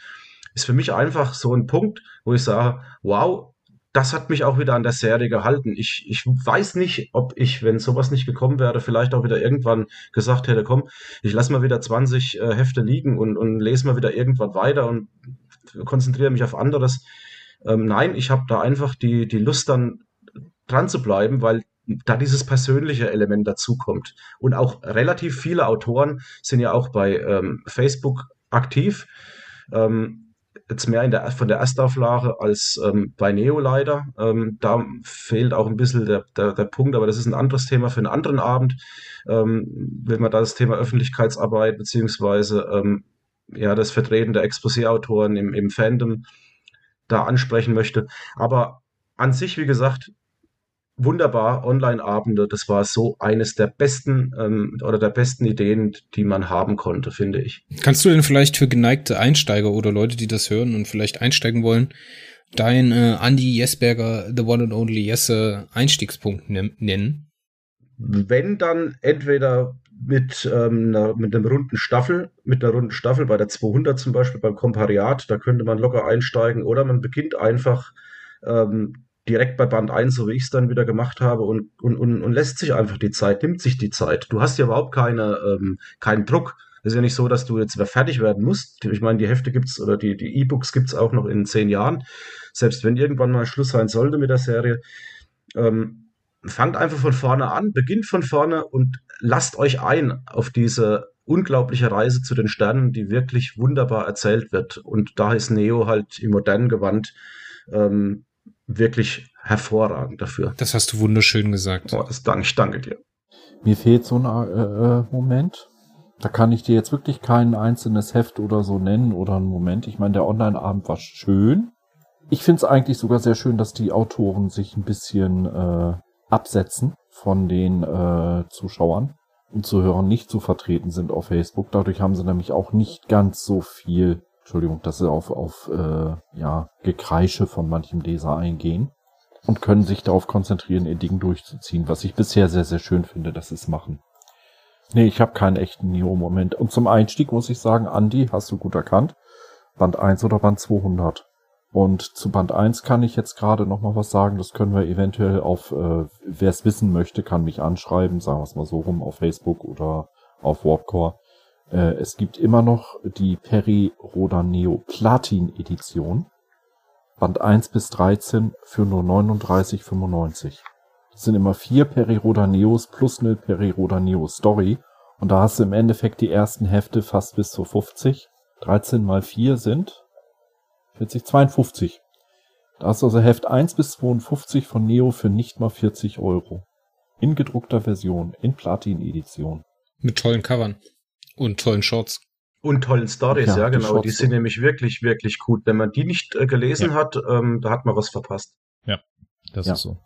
ist für mich einfach so ein Punkt, wo ich sage, wow, das hat mich auch wieder an der Serie gehalten. Ich, ich weiß nicht, ob ich, wenn sowas nicht gekommen wäre, vielleicht auch wieder irgendwann gesagt hätte, komm, ich lasse mal wieder 20 äh, Hefte liegen und, und lese mal wieder irgendwann weiter und konzentriere mich auf anderes. Ähm, nein, ich habe da einfach die, die Lust dann dran zu bleiben, weil da dieses persönliche Element dazukommt. Und auch relativ viele Autoren sind ja auch bei ähm, Facebook aktiv. Ähm, jetzt mehr in der, von der Erstauflage als ähm, bei Neo leider. Ähm, da fehlt auch ein bisschen der, der, der Punkt, aber das ist ein anderes Thema für einen anderen Abend, ähm, wenn man da das Thema Öffentlichkeitsarbeit beziehungsweise ähm, ja, das Vertreten der Exposé-Autoren im, im Fandom da ansprechen möchte. Aber an sich, wie gesagt, wunderbar Online-Abende. Das war so eines der besten ähm, oder der besten Ideen, die man haben konnte, finde ich. Kannst du denn vielleicht für geneigte Einsteiger oder Leute, die das hören und vielleicht einsteigen wollen, dein äh, Andy Jesberger The One and Only Jesse Einstiegspunkt nennen? Wenn dann entweder mit, ähm, einer, mit einem runden Staffel, mit einer runden Staffel bei der 200 zum Beispiel beim Kompariat, da könnte man locker einsteigen oder man beginnt einfach ähm, direkt bei Band 1, so wie ich es dann wieder gemacht habe, und, und, und, und lässt sich einfach die Zeit, nimmt sich die Zeit. Du hast ja überhaupt keine, ähm, keinen Druck. Es ist ja nicht so, dass du jetzt fertig werden musst. Ich meine, die Hefte gibt's oder die, E-Books gibt's auch noch in zehn Jahren. Selbst wenn irgendwann mal Schluss sein sollte mit der Serie. Ähm, fangt einfach von vorne an, beginnt von vorne und lasst euch ein auf diese unglaubliche Reise zu den Sternen, die wirklich wunderbar erzählt wird. Und da ist Neo halt im modernen Gewand ähm, wirklich hervorragend dafür. Das hast du wunderschön gesagt. Oh, das danke, ich danke dir. Mir fehlt so ein äh, äh, Moment. Da kann ich dir jetzt wirklich kein einzelnes Heft oder so nennen oder einen Moment. Ich meine, der Online-Abend war schön. Ich finde es eigentlich sogar sehr schön, dass die Autoren sich ein bisschen äh, absetzen von den äh, Zuschauern und Zuhörern nicht zu vertreten sind auf Facebook. Dadurch haben sie nämlich auch nicht ganz so viel, Entschuldigung, dass sie auf, auf äh, ja, Gekreische von manchem Leser eingehen und können sich darauf konzentrieren, ihr Ding durchzuziehen, was ich bisher sehr, sehr schön finde, dass sie es machen. Nee, ich habe keinen echten Neo-Moment. Und zum Einstieg muss ich sagen, Andy, hast du gut erkannt. Band 1 oder Band 200. Und zu Band 1 kann ich jetzt gerade noch mal was sagen. Das können wir eventuell auf, äh, wer es wissen möchte, kann mich anschreiben, sagen wir es mal so rum, auf Facebook oder auf Warpcore. Äh, es gibt immer noch die Peri Roda Neo Platin Edition. Band 1 bis 13 für nur 39,95. Das sind immer vier Periroda Neos plus eine Periroda Neo Story. Und da hast du im Endeffekt die ersten Hefte fast bis zu 50. 13 mal 4 sind 40, 52. Da hast du also Heft 1 bis 52 von Neo für nicht mal 40 Euro. In gedruckter Version, in Platin-Edition. Mit tollen Covern und tollen Shorts. Und tollen Stories, ja, ja genau. Die, die sind nämlich wirklich, wirklich gut. Wenn man die nicht äh, gelesen ja. hat, ähm, da hat man was verpasst. Ja, das ja. ist so.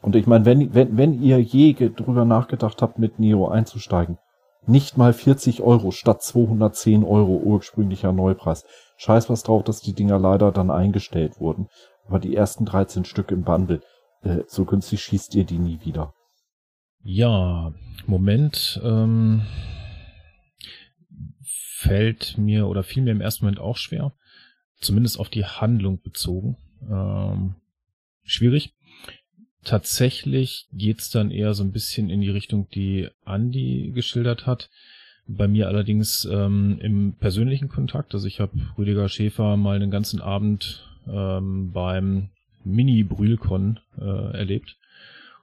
Und ich meine, wenn, wenn, wenn ihr je drüber nachgedacht habt, mit Neo einzusteigen, nicht mal 40 Euro statt 210 Euro ursprünglicher Neupreis. Scheiß was drauf, dass die Dinger leider dann eingestellt wurden. Aber die ersten 13 Stück im Bundle, äh, so günstig schießt ihr die nie wieder. Ja, Moment, ähm, fällt mir oder fiel mir im ersten Moment auch schwer. Zumindest auf die Handlung bezogen. Ähm, schwierig. Tatsächlich geht's dann eher so ein bisschen in die Richtung, die Andy geschildert hat. Bei mir allerdings ähm, im persönlichen Kontakt. Also ich habe Rüdiger Schäfer mal einen ganzen Abend ähm, beim Mini-Brühlcon äh, erlebt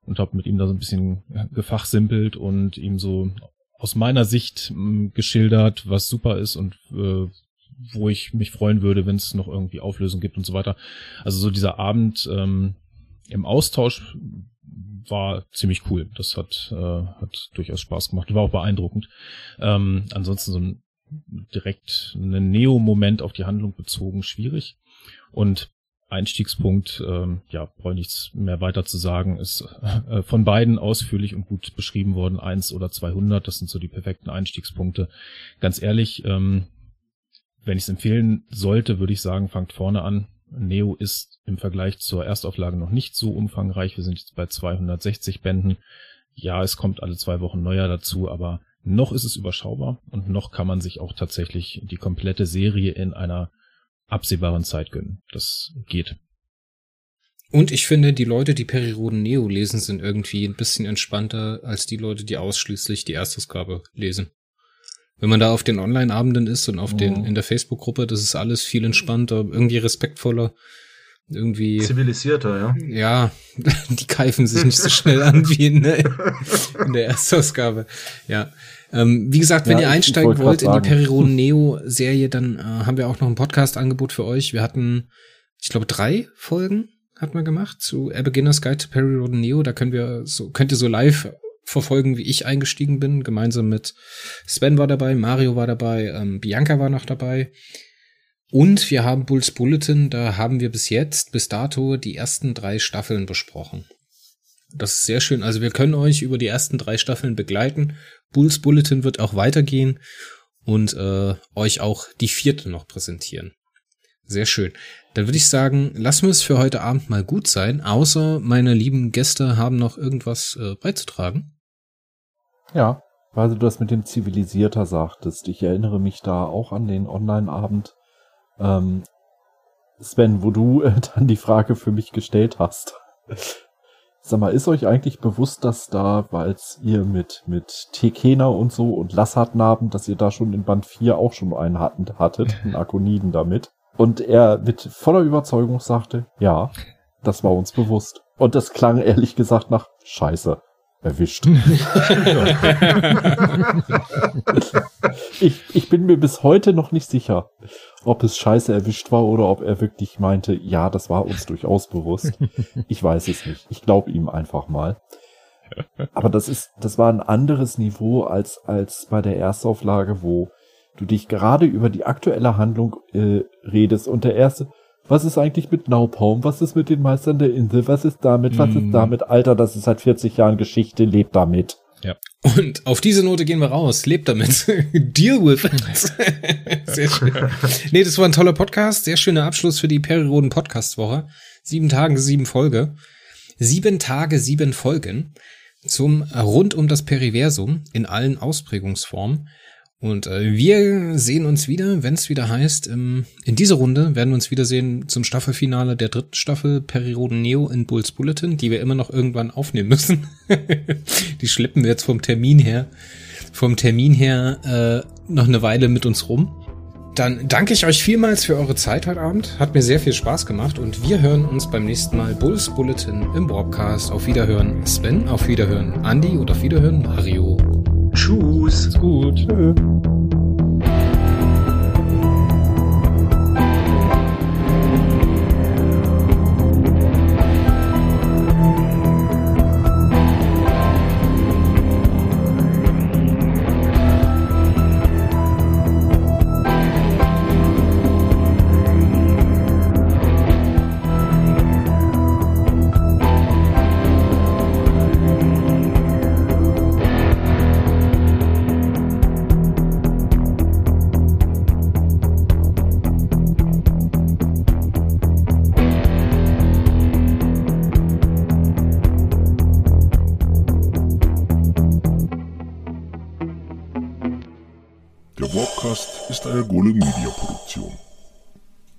und habe mit ihm da so ein bisschen gefachsimpelt und ihm so aus meiner Sicht mh, hm, geschildert, was super ist und äh, wo ich mich freuen würde, wenn es noch irgendwie Auflösung gibt und so weiter. Also so dieser Abend ähm, im Austausch war ziemlich cool. Das hat, äh, hat durchaus Spaß gemacht. War auch beeindruckend. Ähm, ansonsten so ein direkt einen Neo-Moment auf die Handlung bezogen schwierig. Und Einstiegspunkt, ähm, ja, brauche nichts mehr weiter zu sagen, ist äh, von beiden ausführlich und gut beschrieben worden. Eins oder 200, das sind so die perfekten Einstiegspunkte. Ganz ehrlich, ähm, wenn ich es empfehlen sollte, würde ich sagen, fangt vorne an. Neo ist im Vergleich zur Erstauflage noch nicht so umfangreich. Wir sind jetzt bei 260 Bänden. Ja, es kommt alle zwei Wochen neuer dazu, aber noch ist es überschaubar und noch kann man sich auch tatsächlich die komplette Serie in einer absehbaren Zeit gönnen. Das geht. Und ich finde, die Leute, die Periroden Neo lesen, sind irgendwie ein bisschen entspannter als die Leute, die ausschließlich die Erstausgabe lesen. Wenn man da auf den Online-Abenden ist und auf den, in der Facebook-Gruppe, das ist alles viel entspannter, irgendwie respektvoller, irgendwie. Zivilisierter, ja. Ja, *laughs* die keifen sich nicht so schnell an wie in, in der Erstausgabe. Ja. Ähm, wie gesagt, wenn ja, ihr einsteigen wollt in die Periron Neo Serie, dann äh, haben wir auch noch ein Podcast-Angebot für euch. Wir hatten, ich glaube, drei Folgen hat man gemacht zu A Beginner's Guide to Periron Neo. Da können wir so, könnt ihr so live verfolgen, wie ich eingestiegen bin. Gemeinsam mit Sven war dabei, Mario war dabei, ähm, Bianca war noch dabei. Und wir haben Bulls Bulletin, da haben wir bis jetzt, bis dato, die ersten drei Staffeln besprochen. Das ist sehr schön. Also wir können euch über die ersten drei Staffeln begleiten. Bulls Bulletin wird auch weitergehen und äh, euch auch die vierte noch präsentieren. Sehr schön. Dann würde ich sagen, lassen wir es für heute Abend mal gut sein, außer meine lieben Gäste haben noch irgendwas äh, beizutragen. Ja, weil du das mit dem Zivilisierter sagtest. Ich erinnere mich da auch an den Online-Abend. Ähm, Sven, wo du äh, dann die Frage für mich gestellt hast. Sag mal, ist euch eigentlich bewusst, dass da, weil ihr mit, mit Tekena und so und Lassatnarben, dass ihr da schon in Band 4 auch schon einen hatten, hattet, *laughs* einen Akoniden damit? Und er mit voller Überzeugung sagte, ja, das war uns bewusst. Und das klang ehrlich gesagt nach Scheiße. Erwischt. *laughs* ich, ich bin mir bis heute noch nicht sicher, ob es scheiße erwischt war oder ob er wirklich meinte, ja, das war uns durchaus bewusst. Ich weiß es nicht. Ich glaube ihm einfach mal. Aber das ist, das war ein anderes Niveau als, als bei der Erstauflage, wo du dich gerade über die aktuelle Handlung äh, redest und der erste, was ist eigentlich mit Naupalm? Was ist mit den Meistern der Insel? Was ist damit? Was mm. ist mhm. damit? Alter, das ist seit 40 Jahren Geschichte, lebt damit. Ja. Und auf diese Note gehen wir raus. Lebt damit. *laughs* Deal with it. *laughs* Sehr schön. Nee, das war ein toller Podcast. Sehr schöner Abschluss für die Periroden Podcast Woche. Sieben Tage, sieben Folge. Sieben Tage, sieben Folgen zum rund um das Periversum in allen Ausprägungsformen. Und äh, wir sehen uns wieder, wenn es wieder heißt, ähm, in dieser Runde werden wir uns wiedersehen zum Staffelfinale der dritten Staffel Perioden Neo in Bulls Bulletin, die wir immer noch irgendwann aufnehmen müssen. *laughs* die schleppen wir jetzt vom Termin her, vom Termin her äh, noch eine Weile mit uns rum. Dann danke ich euch vielmals für eure Zeit heute Abend. Hat mir sehr viel Spaß gemacht und wir hören uns beim nächsten Mal Bulls Bulletin im Broadcast. Auf Wiederhören Sven, auf Wiederhören Andy und auf Wiederhören Mario. Tschüss. Gut. Tschö.